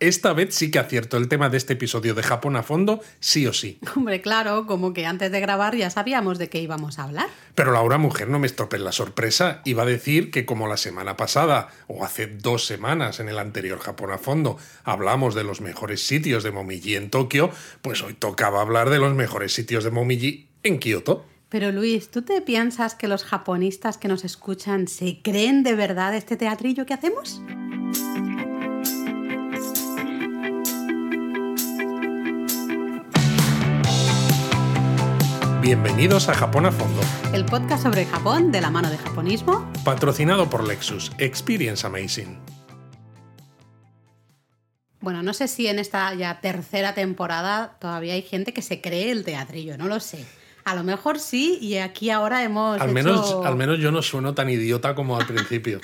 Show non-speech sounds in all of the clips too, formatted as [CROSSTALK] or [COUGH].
esta vez sí que acierto el tema de este episodio de Japón a fondo, sí o sí. Hombre, claro, como que antes de grabar ya sabíamos de qué íbamos a hablar. Pero Laura, mujer, no me estropes la sorpresa. Iba a decir que como la semana pasada, o hace dos semanas en el anterior Japón a fondo, hablamos de los mejores sitios de Momiji en Tokio, pues hoy tocaba hablar de los mejores sitios de Momiji en Kioto. Pero Luis, ¿tú te piensas que los japonistas que nos escuchan se creen de verdad este teatrillo que hacemos? Bienvenidos a Japón a Fondo, El podcast sobre Japón de la mano de japonismo. patrocinado por Lexus. Experience Amazing. Bueno, no sé si en esta ya tercera temporada todavía hay gente que se cree el teatrillo, no lo sé. A lo mejor sí, y aquí ahora hemos Al hecho- menos, al menos yo no sueno tan idiota como al principio.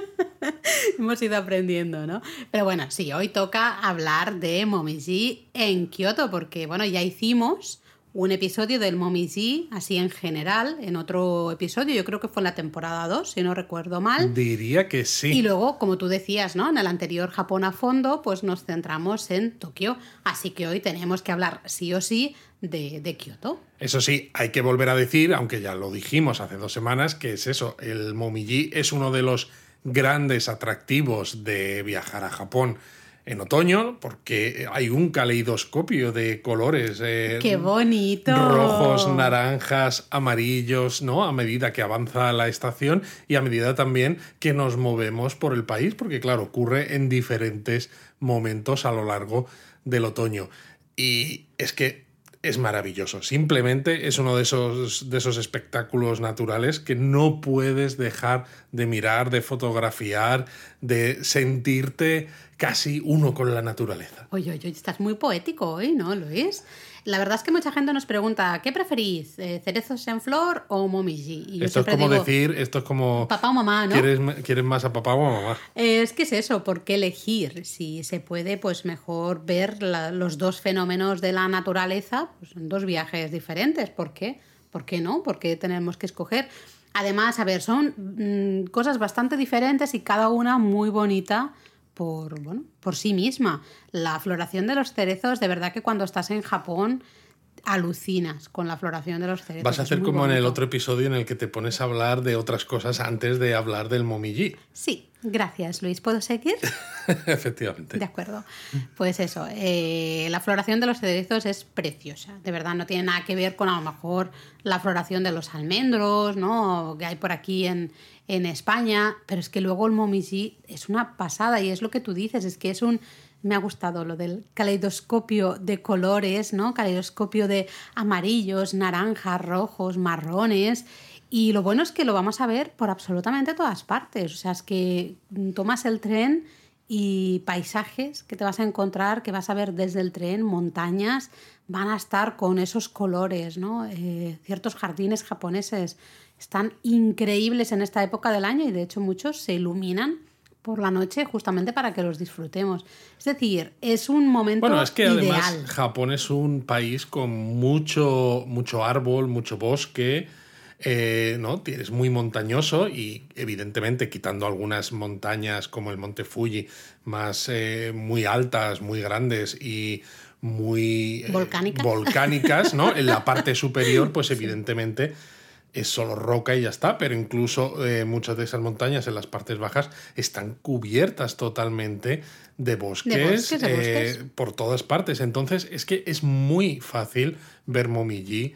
[LAUGHS] hemos ido aprendiendo, ¿no? Pero bueno, sí, hoy toca hablar de Momiji en Kioto, porque bueno, ya hicimos un episodio del Momiji así en general, en otro episodio, yo creo que fue en la temporada 2, si no recuerdo mal. Diría que sí. Y luego, como tú decías, ¿no? En el anterior Japón a fondo, pues nos centramos en Tokio. Así que hoy tenemos que hablar sí o sí de, de Kioto. Eso sí, hay que volver a decir, aunque ya lo dijimos hace dos semanas, que es eso, el Momiji es uno de los grandes atractivos de viajar a Japón en otoño, porque hay un caleidoscopio de colores. eh, ¡Qué bonito! Rojos, naranjas, amarillos, ¿no? A medida que avanza la estación y a medida también que nos movemos por el país, porque claro, ocurre en diferentes momentos a lo largo del otoño. Y es que es maravilloso. Simplemente es uno de esos, de esos espectáculos naturales que no puedes dejar de mirar, de fotografiar, de sentirte casi uno con la naturaleza. Oye, oye, estás muy poético hoy, ¿no, Luis? La verdad es que mucha gente nos pregunta, ¿qué preferís? eh, ¿Cerezos en flor o momiji? Y yo Esto es como digo, decir, esto es como... papá o mamá, ¿no? ¿Quieres, ¿Quieres más a papá o a mamá? Eh, Es que es eso, ¿por qué elegir? Si se puede, pues mejor ver la- los dos fenómenos de la naturaleza pues, en dos viajes diferentes. ¿Por qué? ¿Por qué no? ¿Por qué tenemos que escoger? Además, a ver, son mm, cosas bastante diferentes y cada una muy bonita por, bueno, por sí misma. La floración de los cerezos, de verdad que cuando estás en Japón alucinas con la floración de los cerezos. Vas a hacer como en el otro episodio en el que te pones a hablar de otras cosas antes de hablar del momiji. Sí, gracias Luis. ¿Puedo seguir? [LAUGHS] Efectivamente. De acuerdo. Pues eso, eh, la floración de los cerezos es preciosa. De verdad, no tiene nada que ver con a lo mejor la floración de los almendros, ¿no? Que hay por aquí en, en España. Pero es que luego el momiji es una pasada y es lo que tú dices, es que es un. Me ha gustado lo del caleidoscopio de colores, ¿no? Caleidoscopio de amarillos, naranjas, rojos, marrones. Y lo bueno es que lo vamos a ver por absolutamente todas partes. O sea, es que mm, tomas el tren y paisajes que te vas a encontrar, que vas a ver desde el tren, montañas, van a estar con esos colores, ¿no? Eh, ciertos jardines japoneses están increíbles en esta época del año y de hecho muchos se iluminan por la noche justamente para que los disfrutemos. Es decir, es un momento Bueno, es que ideal. además Japón es un país con mucho, mucho árbol, mucho bosque, eh, ¿no? Es muy montañoso y evidentemente quitando algunas montañas como el Monte Fuji, más eh, muy altas, muy grandes y muy eh, Volcánicas. volcánicas, ¿no? En la parte [LAUGHS] superior, pues evidentemente es solo roca y ya está, pero incluso eh, muchas de esas montañas en las partes bajas están cubiertas totalmente de bosques, bosques, de bosques. eh, por todas partes. Entonces es que es muy fácil ver Momiji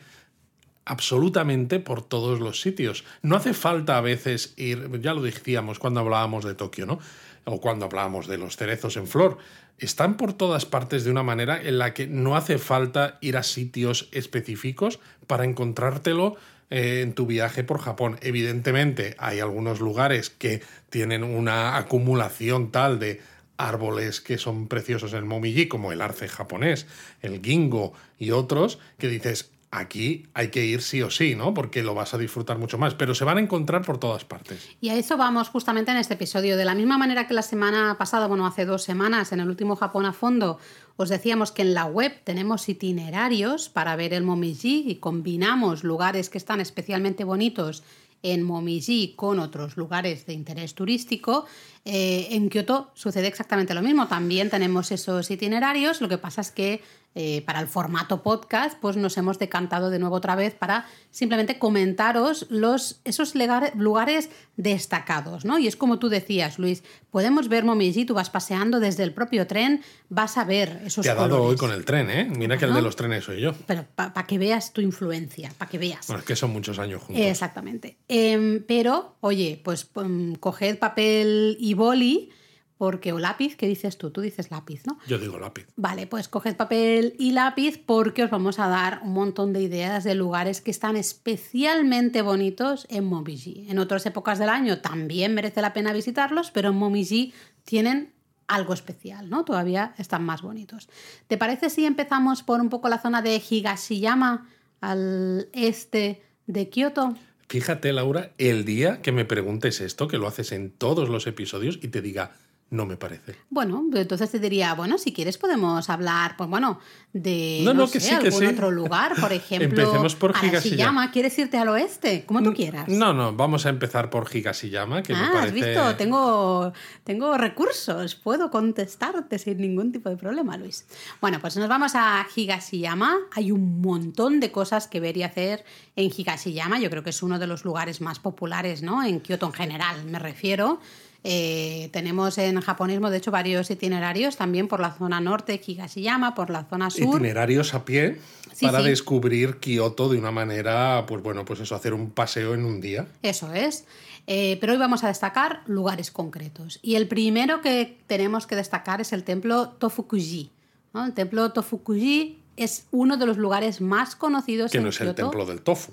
absolutamente por todos los sitios. No hace falta a veces ir, ya lo decíamos cuando hablábamos de Tokio, ¿no? O cuando hablábamos de los cerezos en flor. Están por todas partes de una manera en la que no hace falta ir a sitios específicos para encontrártelo eh, en tu viaje por Japón. Evidentemente, hay algunos lugares que tienen una acumulación tal de árboles que son preciosos en Momiji, como el arce japonés, el gingo y otros, que dices, aquí hay que ir sí o sí, ¿no? Porque lo vas a disfrutar mucho más, pero se van a encontrar por todas partes. Y a eso vamos justamente en este episodio. De la misma manera que la semana pasada, bueno, hace dos semanas, en el último Japón a fondo, os decíamos que en la web tenemos itinerarios para ver el Momiji y combinamos lugares que están especialmente bonitos en Momiji con otros lugares de interés turístico, eh, en Kioto sucede exactamente lo mismo. También tenemos esos itinerarios. Lo que pasa es que eh, para el formato podcast, pues nos hemos decantado de nuevo otra vez para simplemente comentaros los, esos lugares destacados, ¿no? Y es como tú decías, Luis, podemos ver Momiji, tú vas paseando desde el propio tren, vas a ver esos Te ha dado hoy con el tren, ¿eh? Mira que el de los trenes soy yo. Pero para que veas tu influencia, para que veas. Bueno, es que son muchos años juntos. Exactamente. Em, pero, oye, pues um, coged papel y boli porque o lápiz, ¿qué dices tú? Tú dices lápiz, ¿no? Yo digo lápiz. Vale, pues coged papel y lápiz porque os vamos a dar un montón de ideas de lugares que están especialmente bonitos en Momiji. En otras épocas del año también merece la pena visitarlos, pero en Momiji tienen algo especial, ¿no? Todavía están más bonitos. ¿Te parece si empezamos por un poco la zona de Higashiyama al este de Kioto? Fíjate, Laura, el día que me preguntes esto, que lo haces en todos los episodios, y te diga, no me parece. Bueno, entonces te diría, bueno, si quieres podemos hablar, pues bueno, de no, sé, algún otro lugar, por [LAUGHS] ejemplo, Empecemos por Higashiyama. ¿Quieres irte al oeste? Como tú quieras. No, no, vamos a empezar por Higashiyama, que ah, me parece... has visto, tengo, tengo recursos, puedo contestarte sin ningún tipo de problema, Luis. Bueno, pues nos vamos a Higashiyama. Hay un montón de cosas que ver y hacer en Higashiyama. Yo creo que es uno de los lugares más populares, ¿no? En Kioto en general, me refiero. Eh, tenemos en japonismo, de hecho, varios itinerarios también por la zona norte, Higashiyama, por la zona sur. Itinerarios a pie para descubrir Kioto de una manera, pues bueno, pues eso, hacer un paseo en un día. Eso es. Eh, pero hoy vamos a destacar lugares concretos. Y el primero que tenemos que destacar es el templo Tofukuji. El templo Tofukuji es uno de los lugares más conocidos que no es el templo del tofu.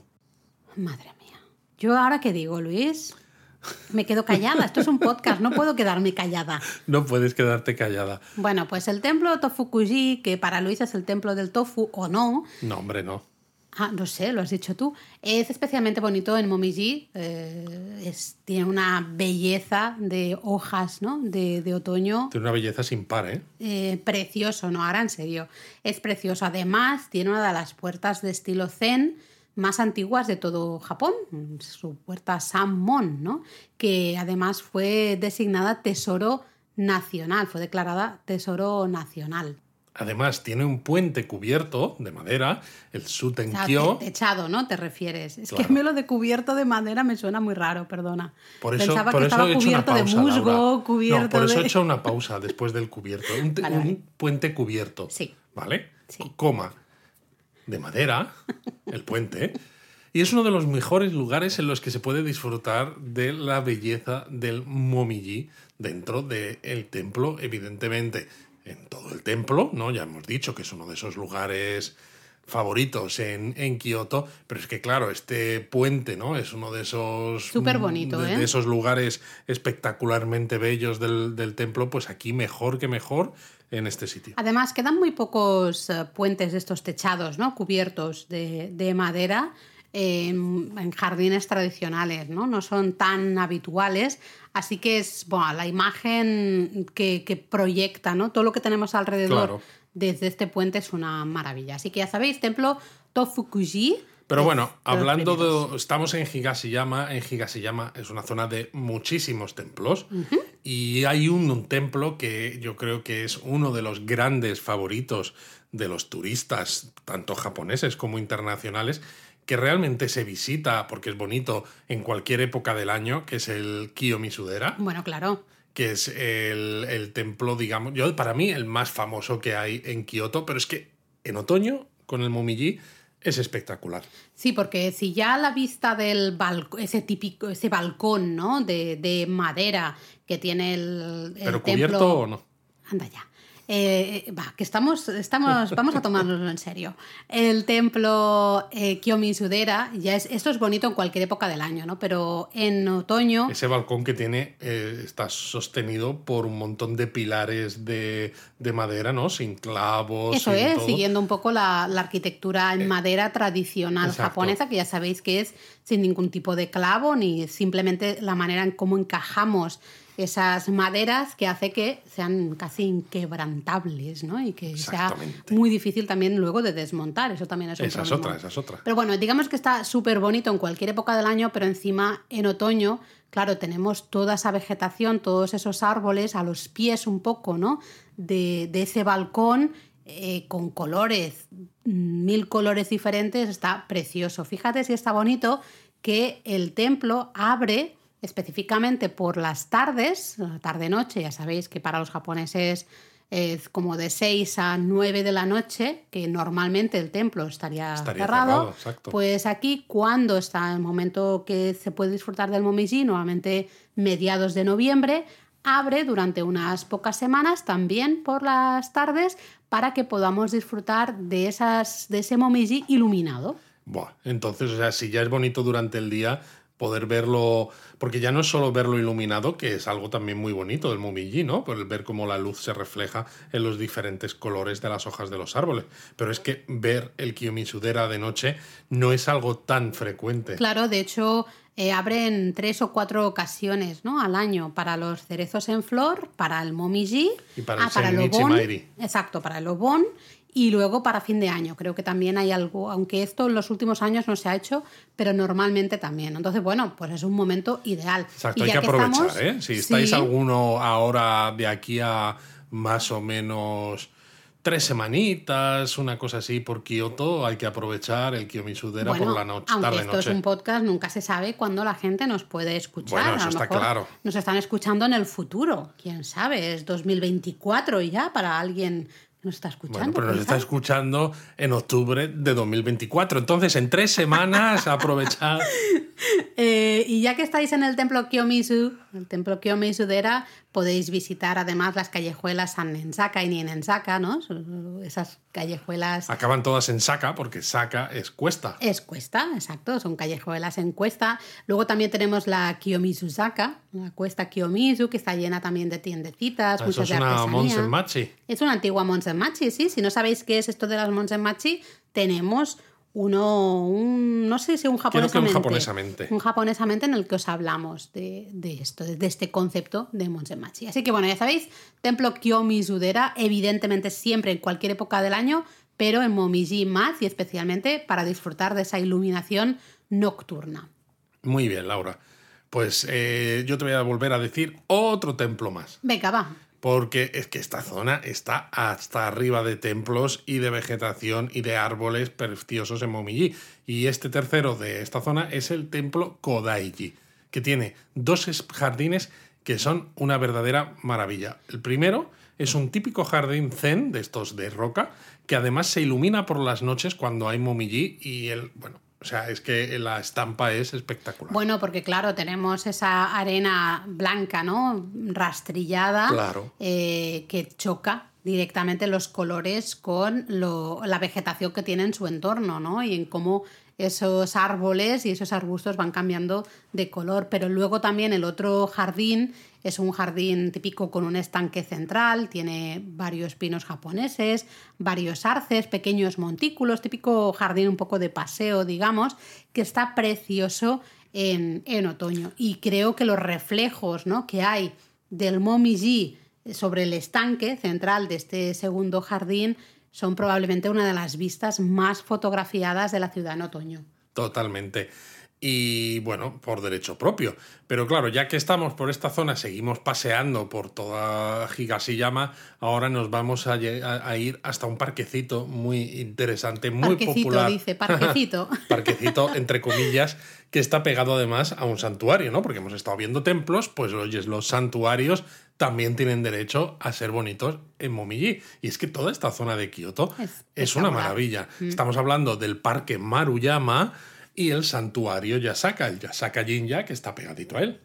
Madre mía. Yo ahora qué digo, Luis. Me quedo callada, esto es un podcast, no puedo quedarme callada. [LAUGHS] No puedes quedarte callada. Bueno, pues el templo Tofukuji, que para Luis es el templo del tofu o no. No, hombre, no. Ah, no sé, lo has dicho tú. Es especialmente bonito en Momiji. Eh, tiene una belleza de hojas ¿no? de, de, otoño. Tiene una belleza sin par, ¿eh? ¿eh? Precioso, no, ahora en serio. Es precioso. Además, tiene una de las puertas de estilo zen más antiguas de todo Japón, su puerta Sammon, ¿no? que además fue designada Tesoro Nacional, fue declarada Tesoro Nacional. Además, tiene un puente cubierto de madera, el Sutenkyo. techado, ¿no? ¿Te refieres? Es que a mí lo de cubierto de madera me suena muy raro, perdona. Por eso, Pensaba que estaba cubierto de musgo, cubierto no, por eso he hecho una pausa después del cubierto. Un, [LAUGHS] puente cubierto. Sí. ¿Vale? Sí. Coma de madera, el puente, y es uno de los mejores lugares en los que se puede disfrutar de la belleza del Momiji dentro del templo, evidentemente. En todo el templo, ¿no? Ya hemos dicho que es uno de esos lugares favoritos en, en Kioto, pero es que claro, este puente, ¿no? Es uno de esos... Súper bonito, de, ¿eh? esos lugares espectacularmente bellos del, del templo, pues aquí mejor que mejor en este sitio. Además, quedan muy pocos eh, puentes de estos techados, ¿no? Cubiertos de, madera en, jardines tradicionales, ¿no? No son tan habituales. Así que es bueno, la imagen que, proyecta, ¿no? Todo lo que tenemos alrededor desde este puente es una maravilla. Así que ya sabéis, templo Tofukuji pero bueno, hablando de. Estamos en Higashiyama. En Higashiyama es una zona de muchísimos templos. Y hay un, templo que yo creo que es uno de los grandes favoritos de los turistas, tanto japoneses como internacionales, que realmente se visita porque es bonito en cualquier época del año, que es el Kiyomisudera. Bueno, claro que es el, el, templo, digamos, yo para mí el más famoso que hay en Kioto, pero es que en otoño, con el Momiji, es espectacular. Sí, porque si ya la vista del balcón, ese típico, ese balcón, ¿no? De, de madera que tiene el, el ¿Pero cubierto o no? Anda ya. Eh, va, que estamos, estamos, vamos a tomárnoslo en serio. El templo eh, Kiyomi-Sudera, ya es, esto es bonito en cualquier época del año, ¿no? Pero en otoño... Ese balcón que tiene eh, está sostenido por un montón de pilares de, madera, ¿no? Sin clavos. Eso es, siguiendo un poco la, arquitectura en madera tradicional japonesa, que ya sabéis que es sin ningún tipo de clavo, ni simplemente la manera en cómo encajamos esas maderas que hace que sean casi inquebrantables, ¿no? Y que sea muy difícil también luego de desmontar. Eso también es un Esa es problema. otra, esa es otra. Pero bueno, digamos que está súper bonito en cualquier época del año, pero encima en otoño, claro, tenemos toda esa vegetación, todos esos árboles a los pies un poco, ¿no? De, de ese balcón eh, con colores, mil colores diferentes, está precioso. Fíjate si está bonito que el templo abre específicamente por las tardes, tarde-noche, ya sabéis que para los japoneses es como de 6 a 9 de la noche, que normalmente el templo estaría, Estaría cerrado. Pues aquí, cuando está el momento que se puede disfrutar del Momiji, normalmente mediados de noviembre, abre durante unas pocas semanas también por las tardes para que podamos disfrutar de, esas, de ese Momiji iluminado. Buah, entonces, o sea, si ya es bonito durante el día poder verlo, porque ya no es solo verlo iluminado, que es algo también muy bonito del Momiji, ¿no? Por el ver cómo la luz se refleja en los diferentes colores de las hojas de los árboles. Pero es que ver el Kiyomisudera de noche no es algo tan frecuente. Claro, de hecho, eh, abre en tres o cuatro ocasiones ¿no? al año para los cerezos en flor, para el momiji Y para el ah, para el obon. Exacto, para el obon. Y luego para fin de año. Creo que también hay algo, aunque esto en los últimos años no se ha hecho, pero normalmente también. Entonces, bueno, pues es un momento ideal. Exacto, Y hay que aprovechar, estamos- ¿eh? Si estáis Sí. alguno ahora de aquí a más o menos tres semanitas, una cosa así por Kioto, hay que aprovechar el Kiyomisudera Bueno, por la noche, aunque tarde esto noche. es un podcast, nunca se sabe cuándo la gente nos puede escuchar. Bueno, A eso lo está mejor claro. Nos están escuchando en el futuro. Quién sabe, es 2024 ya para alguien nos está escuchando. Bueno, pero nos está escuchando en octubre de 2024. Entonces, en tres semanas, [LAUGHS] aprovechar. Eh, y ya que estáis en el templo Kiyomizu, el templo Kiyomizu-dera, podéis visitar además las callejuelas San Nensaka y Nienensaka, ¿no? Esas callejuelas Acaban todas en Saka, porque Saka es cuesta. es cuesta, exacto, son callejuelas en cuesta. Luego también tenemos la Kiyomizu-saka, la cuesta Kiyomizu, que está llena también de tiendecitas, Eso muchas es de una. Monsenmachi. Es una antigua Monsenmachi, sí. Si no sabéis qué es esto de las Monsenmachi, tenemos uno, un, no sé si un que un japonesamente. japonesamente. Un japonesamente en el que os hablamos de, de esto, de este concepto de Monsenmachi. Así que bueno, ya sabéis, templo Kiyomizu-dera, evidentemente siempre en cualquier época del año, pero en Momiji más y especialmente para disfrutar de esa iluminación nocturna. Muy bien, Laura. Pues eh, yo te voy a volver a decir otro templo más. Venga, va. Porque es que esta zona está hasta arriba de templos y de vegetación y de árboles preciosos en Momiji. Y este tercero de esta zona es el templo Kodaiji, que tiene dos es- jardines que son una verdadera maravilla. El primero es un típico jardín zen de estos de roca, que además se ilumina por las noches cuando hay Momiji y el, bueno, o sea, es que la estampa es espectacular. Bueno, porque claro, tenemos esa arena blanca, ¿no? Rastrillada, Claro. eh, que choca directamente los colores con lo- la vegetación que tiene en su entorno, ¿no? Y en cómo esos árboles y esos arbustos van cambiando de color. Pero luego también el otro jardín es un jardín típico con un estanque central, tiene varios pinos japoneses, varios arces, pequeños montículos, típico jardín un poco de paseo, digamos, que está precioso en, en otoño. Y creo que los reflejos ¿no? que hay del Momiji sobre el estanque central de este segundo jardín son probablemente una de las vistas más fotografiadas de la ciudad en otoño. Totalmente. Y bueno, por derecho propio. Pero claro, ya que estamos por esta zona, seguimos paseando por toda Higashiyama, ahora nos vamos a, ir hasta un parquecito muy interesante, muy parquecito, popular. dice, parquecito. [LAUGHS] parquecito, entre comillas, que está pegado además a un santuario, ¿no? Porque hemos estado viendo templos, pues oyes, los santuarios también tienen derecho a ser bonitos en Momiji. Y es que toda esta zona de Kioto Es es, una maravilla. Estamos hablando del parque Maruyama y el santuario Yasaka, el Yasaka Jinja, que está pegadito a él.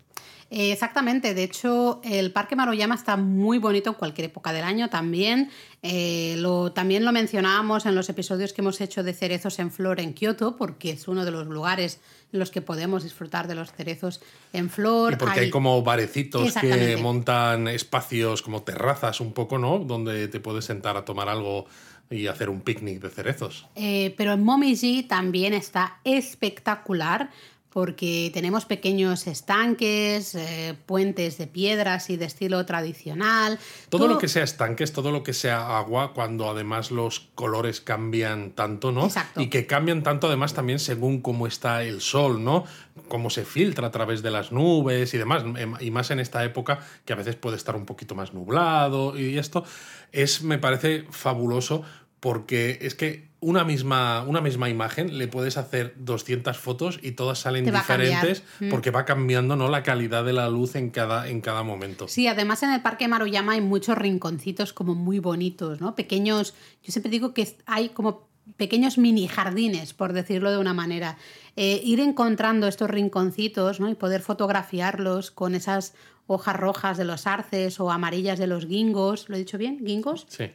Exactamente, de hecho el Parque Maruyama está muy bonito en cualquier época del año también. Eh, lo, también lo mencionábamos en los episodios que hemos hecho de cerezos en flor en Kioto, porque es uno de los lugares en los que podemos disfrutar de los cerezos en flor. Y porque hay, como barecitos que montan espacios como terrazas un poco, ¿no? Donde te puedes sentar a tomar algo y hacer un picnic de cerezos. Eh, pero en Momiji también está espectacular porque tenemos pequeños estanques, eh, puentes de piedras y de estilo tradicional. Todo, lo que sea estanques, todo lo que sea agua, cuando además los colores cambian tanto, ¿no? Exacto. Y que cambian tanto además también según cómo está el sol, ¿no? Cómo se filtra a través de las nubes y demás. Em, y más en esta época que a veces puede estar un poquito más nublado y esto es, me parece fabuloso porque es que una misma, una misma imagen le puedes hacer 200 fotos y todas salen va diferentes. Mm. porque va cambiando ¿no? la calidad de la luz en cada, en cada momento. Sí, además en el Parque Maruyama hay muchos rinconcitos como muy bonitos, ¿no? Pequeños, yo siempre digo que hay como pequeños mini jardines, por decirlo de una manera. Eh, ir encontrando estos rinconcitos ¿no? y poder fotografiarlos con esas hojas rojas de los arces o amarillas de los gingos, ¿lo he dicho bien? ¿Gingos? Sí.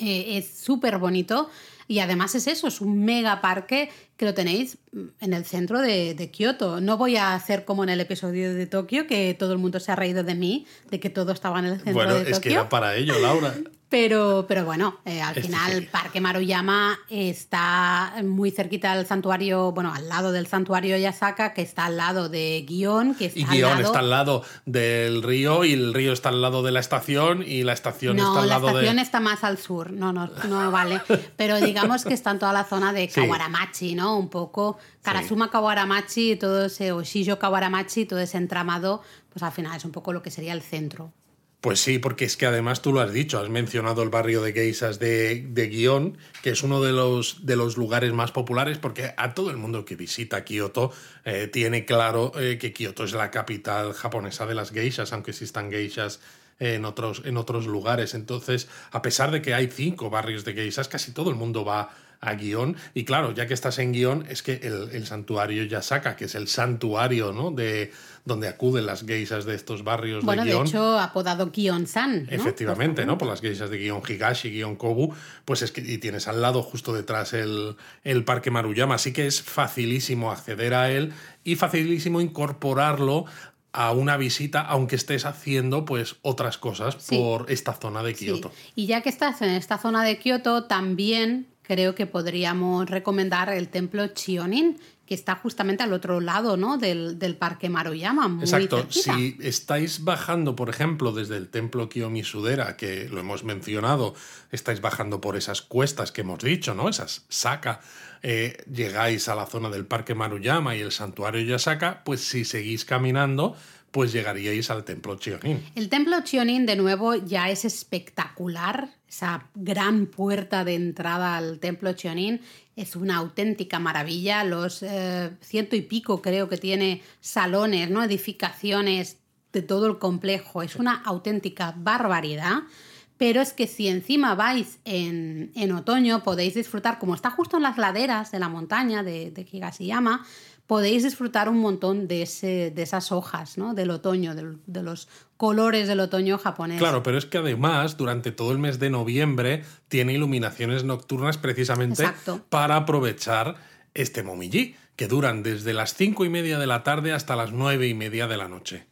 Eh, es súper bonito y además es eso, es un mega parque que lo tenéis en el centro de, de Kioto. No voy a hacer como en el episodio de Tokio, que todo el mundo se ha reído de mí, de que todo estaba en el centro Bueno, de es que Tokio. era para ello, Laura. [LAUGHS] Pero, pero bueno, eh, al Este final sí. Parque Maruyama está muy cerquita del santuario, bueno, al lado del santuario Yasaka, que está al lado de Gion, que está Y al Guión lado... está al lado del río y el río está al lado de la estación y la estación No, está al la lado estación de... está más al sur, no, no, no [LAUGHS] vale. Pero digamos que está en toda la zona de. Kawaramachi, ¿no? Un poco Karasuma Kawaramachi, todo ese, o Shijo Kawaramachi, todo ese entramado, pues al final es un poco lo que sería el centro. Pues sí, porque es que además tú lo has dicho, has mencionado el barrio de geisas de, de Gion, que es uno de los, de los lugares más populares, porque a todo el mundo que visita Kioto eh, tiene claro eh, que Kioto es la capital japonesa de las geishas, aunque existan geishas en otros, en otros lugares. Entonces, a pesar de que hay cinco barrios de geishas, casi todo el mundo va a Guión. Y claro, ya que estás en Guión, es que el, el santuario Yasaka, que es el santuario ¿no? de donde acuden las geisas de estos barrios Bueno, de de Guión. hecho, apodado Kion-san. ¿no? Efectivamente, ¿no? Por las geishas de Guión Higashi, Guión Kobu, pues es que y tienes al lado, justo detrás, el, el Parque Maruyama. Así que es facilísimo acceder a él y facilísimo incorporarlo a una visita, aunque estés haciendo pues otras cosas Sí. por esta zona de Sí. Kioto. Y ya que estás en esta zona de Kioto, también creo que podríamos recomendar el templo Chionin, que está justamente al otro lado ¿no? del, del parque Maruyama. Muy Exacto. cerquita. Si estáis bajando, por ejemplo, desde el templo Kiyomisudera, que lo hemos mencionado, estáis bajando por esas cuestas que hemos dicho, ¿no? Esas Saka, eh, llegáis a la zona del Parque Maruyama y el santuario Yasaka, pues si seguís caminando, pues llegaríais al templo Chionin. El templo Chionin, de nuevo, ya es espectacular. Esa gran puerta de entrada al templo Chionin es una auténtica maravilla. Los eh, ciento y pico creo que tiene salones, ¿no? edificaciones de todo el complejo. Es una auténtica barbaridad. Pero es que si encima vais en, en otoño, podéis disfrutar, como está justo en las laderas de la montaña de, de Higashiyama, podéis disfrutar un montón de, ese, de esas hojas, ¿no? Del otoño, de los colores del otoño japonés. Claro, pero es que además, durante todo el mes de noviembre, tiene iluminaciones nocturnas precisamente Exacto. para aprovechar este momiji, que duran desde las cinco y media de la tarde hasta las nueve y media de la noche.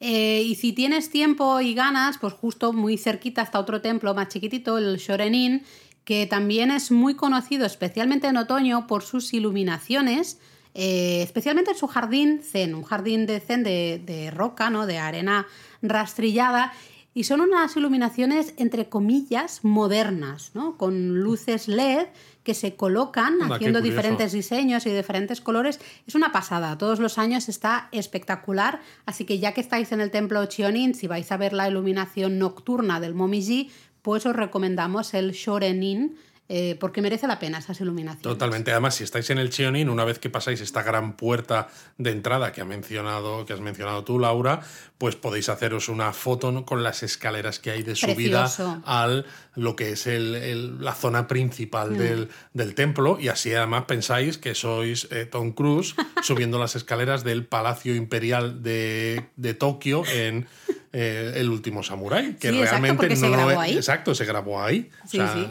Eh, y si tienes tiempo y ganas, pues justo muy cerquita está otro templo más chiquitito, el Shorenin, que también es muy conocido, especialmente en otoño, por sus iluminaciones, eh, especialmente en su jardín zen, un jardín de zen de, de roca, ¿no? de arena rastrillada. Y son unas iluminaciones, entre comillas, modernas, ¿no? con luces LED que se colocan Anda, haciendo diferentes diseños y diferentes colores. Es una pasada, todos los años está espectacular, así que ya que estáis en el templo Chionin, si vais a ver la iluminación nocturna del Momiji, pues os recomendamos el Shorenin, eh, porque merece la pena esas iluminaciones. Totalmente. Además, si estáis en el Chionin, una vez que pasáis esta gran puerta de entrada que, ha mencionado, que has mencionado tú, Laura, pues podéis haceros una foto con las escaleras que hay de subida al lo que es el- el- la zona Mm. principal del, del templo. Y así además pensáis que sois eh, Tom Cruise [LAUGHS] subiendo las escaleras del Palacio Imperial de, de Tokio en eh, El último Samurái. Que Sí, realmente se no lo grabó ahí. Exacto, se grabó ahí. O Sí, sea, sí.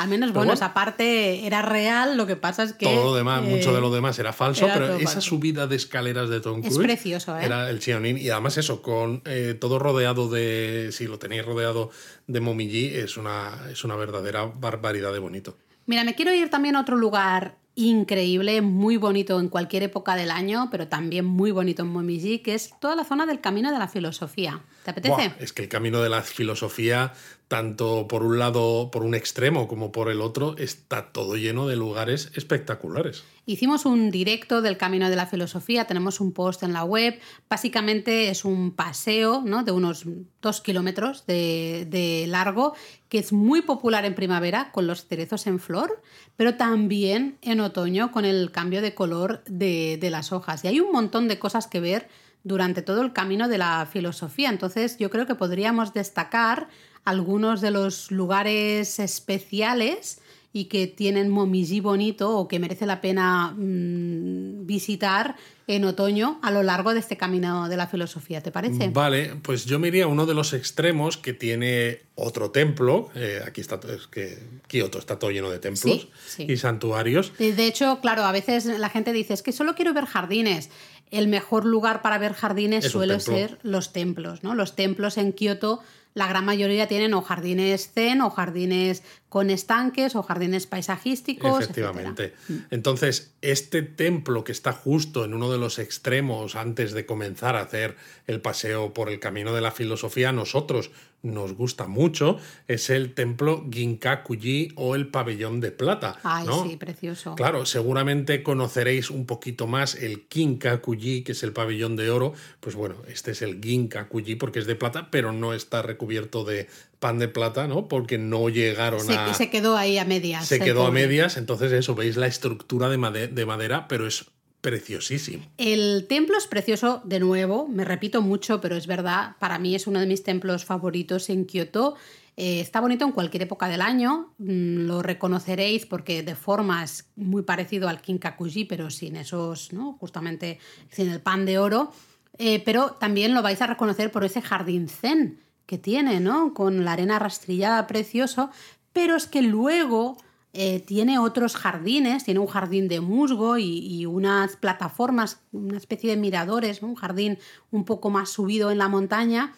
Al menos, bueno, bueno. esa parte era real, lo que pasa es que... todo lo demás, eh, mucho de lo demás era falso, era pero esa falso. subida de escaleras de Tom Es Cruise precioso, ¿eh? era el Chionin y además eso con eh, todo rodeado de si lo tenéis rodeado de Momiji es una es una verdadera barbaridad de bonito. Mira, me quiero ir también a otro lugar increíble, muy bonito en cualquier época del año, pero también muy bonito en Momiji, que es toda la zona del Camino de la Filosofía. ¿Te apetece? Buah, es que el camino de la filosofía, tanto por un lado, por un extremo como por el otro, está todo lleno de lugares espectaculares. Hicimos un directo del Camino de la Filosofía, tenemos un post en la web. Básicamente es un paseo ¿no? de unos dos kilómetros de, de largo que es muy popular en primavera con los cerezos en flor, pero también en otoño con el cambio de color de, de las hojas. Y hay un montón de cosas que ver durante todo el camino de la filosofía. Entonces yo creo que podríamos destacar algunos de los lugares especiales y que tienen momiji bonito o que merece la pena mmm, visitar en otoño a lo largo de este camino de la filosofía, ¿te parece? Vale, pues yo me iría a uno de los extremos que tiene otro templo. Eh, aquí está, es que Kioto está todo lleno de templos Sí, sí. y santuarios. De de hecho, claro, a veces la gente dice, es que solo quiero ver jardines. El mejor lugar para ver jardines Es suele ser los templos, ¿no? Los templos en Kioto, la gran mayoría tienen o jardines zen, o jardines con estanques, o jardines paisajísticos, Efectivamente. Entonces, este templo que está justo en uno de los extremos antes de comenzar a hacer el paseo por el camino de la filosofía, nosotros nos gusta mucho, es el templo Ginkakuji o el pabellón de plata. Ay, ¿no? sí, precioso. Claro, seguramente conoceréis un poquito más el Kinkakuji, que es el pabellón de oro. Pues bueno, este es el Ginkakuji porque es de plata, pero no está recubierto de pan de plata, ¿no? Porque no llegaron Se, a se quedó ahí a medias. se quedó a medias, entonces eso, veis la estructura de, made- de madera, pero es preciosísimo. El templo es precioso, de nuevo, me repito mucho, pero es verdad, para mí es uno de mis templos favoritos en Kioto. Eh, está bonito en cualquier época del año, mm, lo reconoceréis porque de forma es muy parecido al Kinkakuji, pero sin esos, ¿no? Justamente sin el pan de oro. Eh, pero también lo vais a reconocer por ese jardín zen que tiene, ¿no? Con la arena rastrillada precioso, pero es que luego eh, tiene otros jardines, tiene un jardín de musgo y, y unas plataformas, una especie de miradores, ¿no? un jardín un poco más subido en la montaña.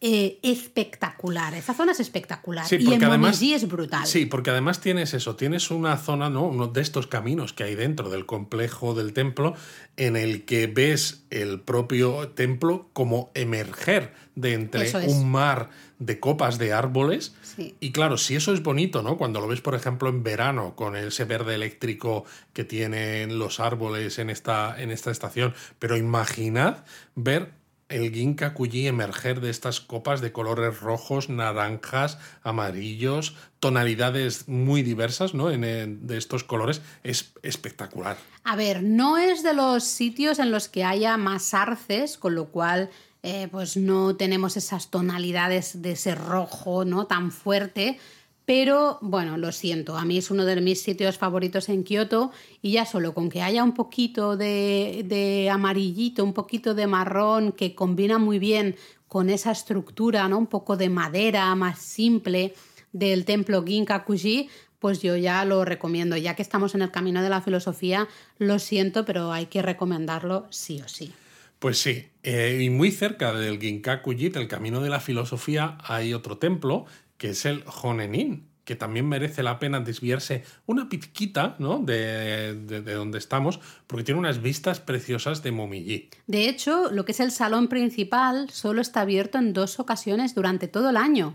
eh, espectacular, esa zona es espectacular. Sí, y en además- es brutal. Sí, porque además tienes eso, tienes una zona, ¿no? Uno de estos caminos que hay dentro del complejo del templo en el que ves el propio templo como emerger de entre es. un mar de copas de árboles. Sí. Y claro, si eso es bonito, ¿no? Cuando lo ves, por ejemplo, en verano, con ese verde eléctrico que tienen los árboles en esta, en esta estación. Pero imaginad ver el Ginkakuji emerger de estas copas de colores rojos, naranjas, amarillos, tonalidades muy diversas, ¿no? En, en- de estos colores. Es espectacular. A ver, no es de los sitios en los que haya más arces, con lo cual eh, pues no tenemos esas tonalidades de ese rojo no tan fuerte. Pero bueno, lo siento, a mí es uno de mis sitios favoritos en Kioto y ya solo con que haya un poquito de, de amarillito, un poquito de marrón que combina muy bien con esa estructura, ¿no? Un poco de madera más simple del templo Ginkakuji, pues yo ya lo recomiendo. Ya que estamos en el camino de la filosofía, lo siento, pero hay que recomendarlo sí o sí. Pues sí, eh, y muy cerca del Ginkakuji, del Camino de la Filosofía, hay otro templo, que es el Honenin, que también merece la pena desviarse una pizquita ¿no? de, de- de donde estamos, porque tiene unas vistas preciosas de Momiji. De hecho, lo que es el salón principal solo está abierto en dos ocasiones durante todo el año.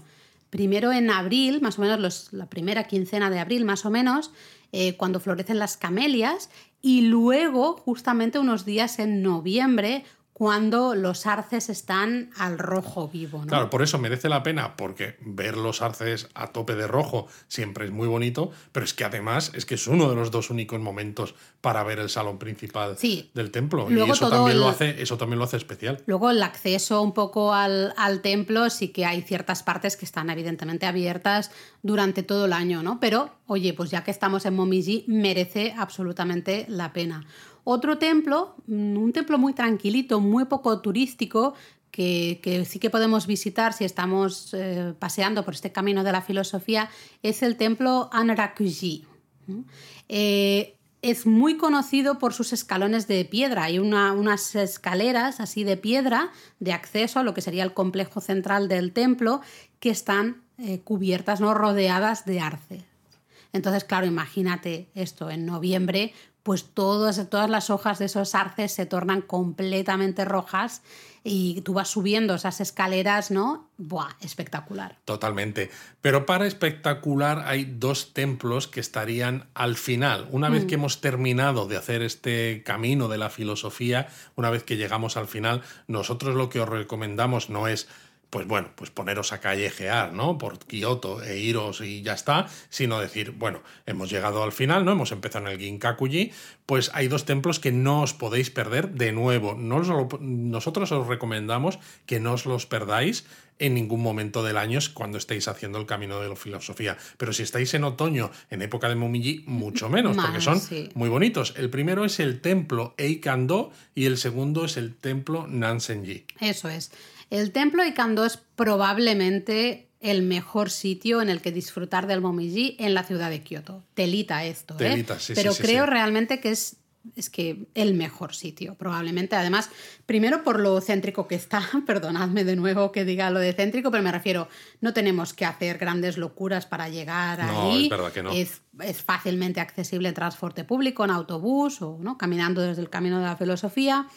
Primero en abril, más o menos la primera quincena de abril, más o menos, eh, cuando florecen las camelias, y luego justamente unos días en noviembre, cuando los arces están al rojo vivo. ¿no? Claro, por eso merece la pena, porque ver los arces a tope de rojo siempre es muy bonito, pero es que además es que es uno de los dos únicos momentos para ver el salón principal Sí. del templo. Luego y eso también, lo hace, eso también lo hace especial. Luego el acceso un poco al, al templo sí que hay ciertas partes que están evidentemente abiertas durante todo el año, ¿no? Pero, oye, pues ya que estamos en Momiji, merece absolutamente la pena. Otro templo, mm, un templo muy tranquilito, muy poco turístico, que, que sí que podemos visitar si estamos eh, paseando por este camino de la filosofía, es el templo Anrakuji. Eh, es muy conocido por sus escalones de piedra. Hay una- unas escaleras así de piedra de acceso a lo que sería el complejo central del templo que están eh, cubiertas, ¿no? rodeadas de arce. Entonces, claro, imagínate esto en noviembre, pues todas, todas las hojas de esos arces se tornan completamente rojas y tú vas subiendo esas escaleras, ¿no? ¡Buah! Espectacular. Totalmente. Pero para espectacular hay dos templos que estarían al final. Una vez Mm. que hemos terminado de hacer este camino de la filosofía, una vez que llegamos al final, nosotros lo que os recomendamos no es pues bueno, pues poneros a callejear, ¿no? Por Kioto e iros y ya está, sino decir, bueno, hemos llegado al final, ¿no? Hemos empezado en el Ginkakuji, pues hay dos templos que no os podéis perder de nuevo. No os lo- nosotros os recomendamos que no os los perdáis en ningún momento del año cuando estéis haciendo el camino de la filosofía. Pero si estáis en otoño, en época de Momiji, mucho menos, porque son sí. muy bonitos. El primero es el templo Eikando y el segundo es el templo Nansenji. Eso es. El templo Ikando es probablemente el mejor sitio en el que disfrutar del Momiji en la ciudad de Kioto. Telita esto, ¿eh? Telita, sí, Pero sí, sí, creo realmente que es, es que el mejor sitio, probablemente. Además, primero por lo céntrico que está, [LAUGHS] perdonadme de nuevo que diga lo de céntrico, pero me refiero, no tenemos que hacer grandes locuras para llegar No, ahí. es verdad que no. Es, es fácilmente accesible en transporte público, en autobús o ¿no? caminando desde el camino de la filosofía.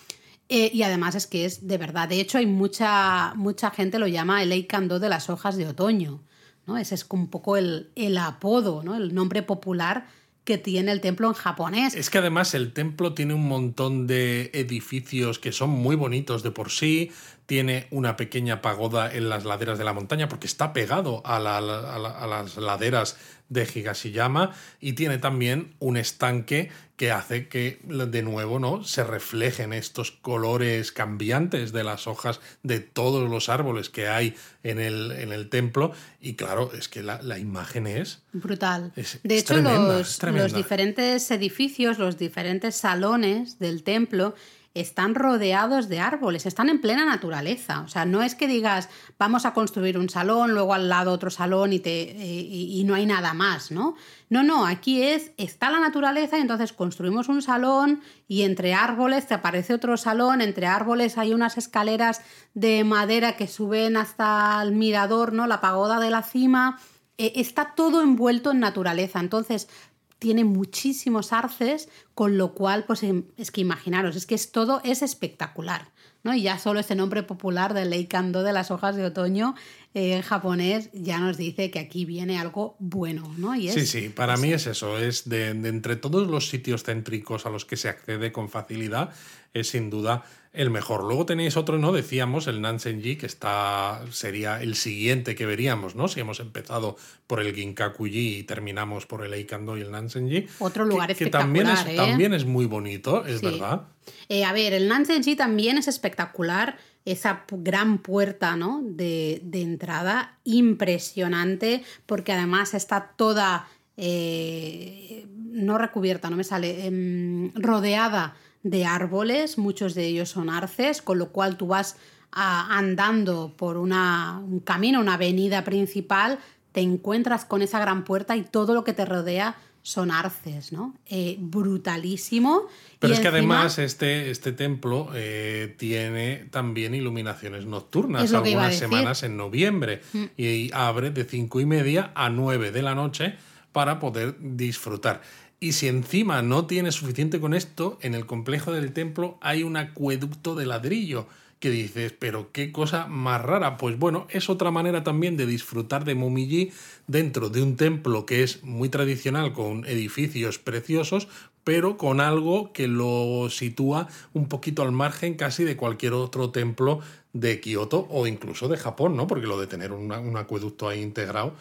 Eh, y además es que es de verdad. De hecho, hay mucha, mucha gente lo llama el Eikando de las hojas de otoño. ¿no? Ese es un poco el, el apodo, ¿no? el nombre popular que tiene el templo en japonés. Es que además el templo tiene un montón de edificios que son muy bonitos de por sí. Tiene una pequeña pagoda en las laderas de la montaña porque está pegado a, la- la- a las laderas de Higashiyama y tiene también un estanque que hace que de nuevo no se reflejen estos colores cambiantes de las hojas de todos los árboles que hay en el, en el templo. Y claro es que la, la imagen es Brutal. Es- de es hecho, tremenda, los, los diferentes edificios, los diferentes salones del templo están rodeados de árboles, están en plena naturaleza. O sea, no es que digas, vamos a construir un salón, luego al lado otro salón y, te, y, no hay nada más, ¿no? No, no, aquí es, está la naturaleza y entonces construimos un salón y entre árboles te aparece otro salón, entre árboles hay unas escaleras de madera que suben hasta el mirador, ¿no? La pagoda de la cima. Eh, está todo envuelto en naturaleza. Entonces, tiene muchísimos arces, con lo cual, pues em, es que imaginaros, es que es todo es espectacular. ¿no? Y ya solo ese nombre popular de Leikando de las hojas de otoño eh, en japonés ya nos dice que aquí viene algo bueno. ¿no? Y es, Sí, sí, para mí es eso, es de, de entre todos los sitios céntricos a los que se accede con facilidad, es sin duda el mejor. Luego tenéis otro, ¿no? Decíamos, el Nansenji, que está, sería el siguiente que veríamos, ¿no? Si hemos empezado por el Ginkakuji y terminamos por el Eikando y el Nansenji. Otro lugar que, que también es, espectacular, ¿eh? también es muy bonito, es Sí. verdad. Eh, a ver, el Nansenji también es espectacular. Esa gran puerta ¿no? de, de entrada, impresionante, porque además está toda, eh, no recubierta, no me sale, em, rodeada de árboles, muchos de ellos son arces, con lo cual tú vas a- andando por una, un camino, una avenida principal, te encuentras con esa gran puerta y todo lo que te rodea son arces, ¿no? Eh, brutalísimo. Pero Y es que además este, este templo eh, tiene también iluminaciones nocturnas, algunas. Mm. semanas en noviembre, y abre de cinco y media a 9 de la noche para poder disfrutar. Y si encima no tienes suficiente con esto, en el complejo del templo hay un acueducto de ladrillo que dices, pero qué cosa más rara. Pues bueno, es otra manera también de disfrutar de Momiji dentro de un templo que es muy tradicional, con edificios preciosos, pero con algo que lo sitúa un poquito al margen casi de cualquier otro templo de Kioto o incluso de Japón, ¿no? Porque lo de tener un acueducto ahí integrado,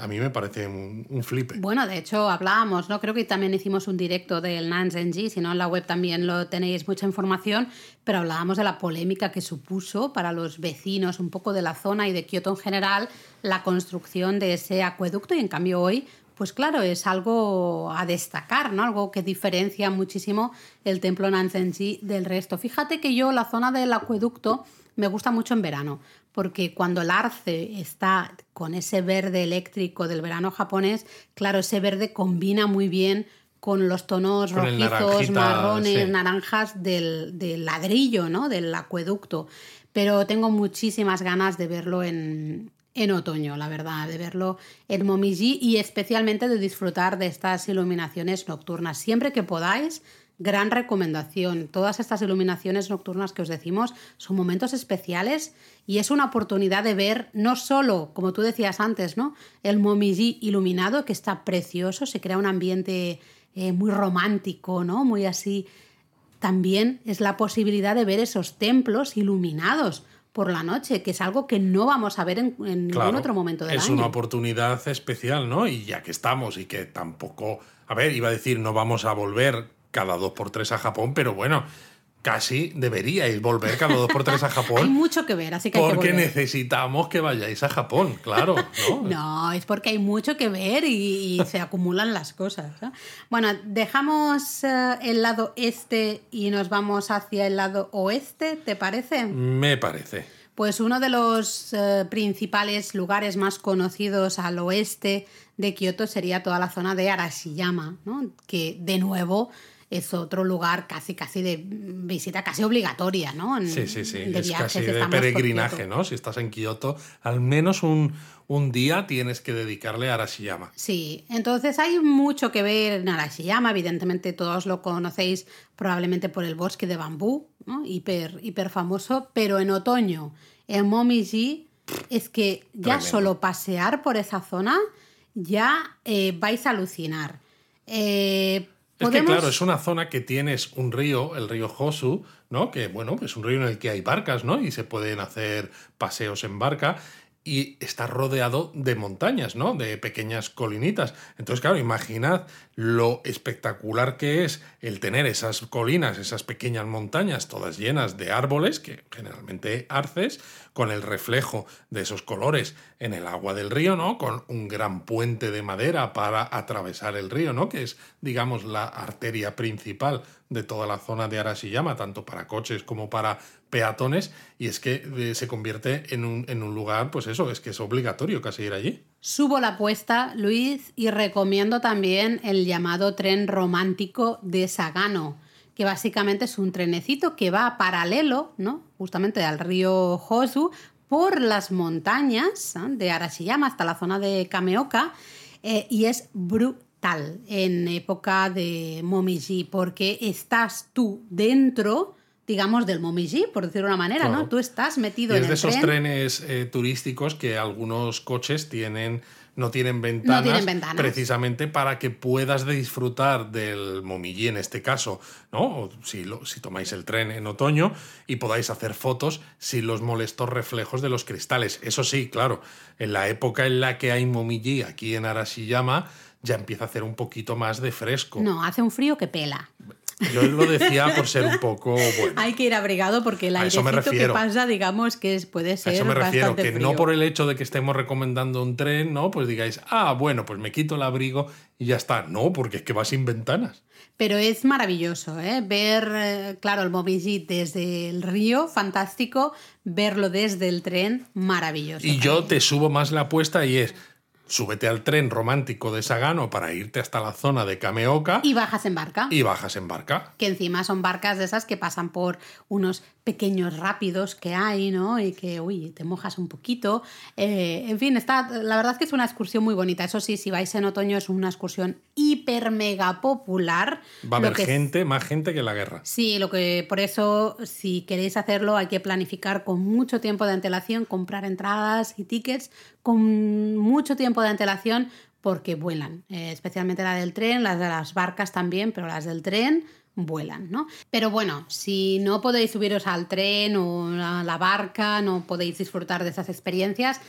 a mí me parece un, un flipe. Bueno, de hecho hablábamos, ¿no? Creo que también hicimos un directo del Nansenji, si no en la web también lo tenéis mucha información, pero hablábamos de la polémica que supuso para los vecinos un poco de la zona y de Kioto en general la construcción de ese acueducto y en cambio hoy pues claro, es algo a destacar, ¿no? Algo que diferencia muchísimo el templo Nansenji del resto. Fíjate que yo la zona del acueducto me gusta mucho en verano, porque cuando el arce está con ese verde eléctrico del verano japonés, claro, ese verde combina muy bien con los tonos Con rojizos, marrones, sí. naranjas del, del ladrillo, ¿no? Del acueducto. Pero tengo muchísimas ganas de verlo en, en otoño, la verdad, de verlo en Momiji y especialmente de disfrutar de estas iluminaciones nocturnas. Siempre que podáis, gran recomendación. Todas estas iluminaciones nocturnas que os decimos son momentos especiales y es una oportunidad de ver no solo, como tú decías antes, ¿no? el Momiji iluminado, que está precioso, se crea un ambiente eh, muy romántico, ¿no? muy así. También es la posibilidad de ver esos templos iluminados por la noche, que es algo que no vamos a ver en, ningún otro momento del es año. Es una oportunidad especial, ¿no? Y ya que estamos y que tampoco, a ver, iba a decir, no vamos a volver cada dos por tres a Japón, pero bueno, casi deberíais volver cada dos por tres a [LAUGHS] Japón. hay mucho que ver, así que Porque hay que necesitamos que vayáis a Japón, claro. No, [LAUGHS] no es porque hay mucho que ver y, [LAUGHS] se acumulan las cosas. Bueno, dejamos eh, el lado este y nos vamos hacia el lado oeste, ¿te parece? Me parece. Pues uno de los eh, principales lugares más conocidos al oeste de Kioto sería toda la zona de Arashiyama, ¿no? que de nuevo es otro lugar casi casi de visita casi obligatoria, ¿no? sí, sí, sí. es casi de peregrinaje, ¿no? Si estás en Kioto, al menos un, un, día tienes que dedicarle a Arashiyama. Sí, entonces hay mucho que ver en Arashiyama, evidentemente todos lo conocéis probablemente por el bosque de bambú, ¿no? hiper, hiper famoso, pero en otoño, en Momiji, es que ya solo pasear por esa zona ya eh, vais a alucinar. Eh, es que claro, es una zona que tienes un río, el río Josu, ¿no? Que bueno, es un río en el que hay barcas, ¿no? Y se pueden hacer paseos en barca y está rodeado de montañas, ¿no? De pequeñas colinitas. Entonces, claro, imaginad lo espectacular que es el tener esas colinas, esas pequeñas montañas, todas llenas de árboles, que generalmente arces, con el reflejo de esos colores en el agua del río, ¿no? Con un gran puente de madera para atravesar el río, ¿no? Que es, digamos, la arteria principal de toda la zona de Arashiyama, tanto para coches como para peatones, y es que eh, se convierte en un, en un lugar, pues eso, es que es obligatorio casi ir allí. Subo la apuesta, Luis, y recomiendo también el llamado tren romántico de Sagano, que básicamente es un trenecito que va paralelo, ¿no? Justamente al río Hosu, por las montañas ¿eh? de Arashiyama hasta la zona de Kameoka, eh, y es brutal en época de Momiji, porque estás tú dentro digamos, del Momiji, por decirlo de una manera, ¿no? Tú estás metido en es de esos trenes eh, turísticos que algunos coches tienen no tienen ventanas, precisamente para que puedas disfrutar del Momiji en este caso, ¿no? si, si tomáis el tren en otoño y podáis hacer fotos sin los molestos reflejos de los cristales. Eso sí, claro, en la época en la que hay Momiji aquí en Arashiyama ya empieza a hacer un poquito más de fresco. No, hace un frío que pela. Yo lo decía por ser un poco bueno. Hay que ir abrigado porque el airecito que pasa, digamos, que puede ser. A eso me refiero, que no por el hecho de que estemos recomendando un tren, ¿no? Pues digáis, ah, bueno, pues me quito el abrigo y ya está. No, porque es que va sin ventanas. Pero es maravilloso, ¿eh? Ver, eh, claro, el Momiji desde el río, fantástico. Verlo desde el tren, maravilloso. Y yo te subo más la apuesta y es súbete al tren romántico de Sagano para irte hasta la zona de Kameoka. Y bajas en barca. Y bajas en barca. Que encima son barcas de esas que pasan por unos pequeños rápidos que hay, ¿no? Y que, uy, te mojas un poquito. Eh, en fin, está, la verdad es que es una excursión muy bonita. Eso sí, si vais en otoño es una excursión hiper mega popular. Va a haber gente, más gente que la guerra. Sí, lo que por eso, si queréis hacerlo, hay que planificar con mucho tiempo de antelación, comprar entradas y tickets con mucho tiempo de antelación porque vuelan, eh, especialmente la del tren, las de las barcas también, pero las del tren vuelan, ¿no? Pero bueno, si no podéis subiros al tren o a la barca, no podéis disfrutar de esas experiencias,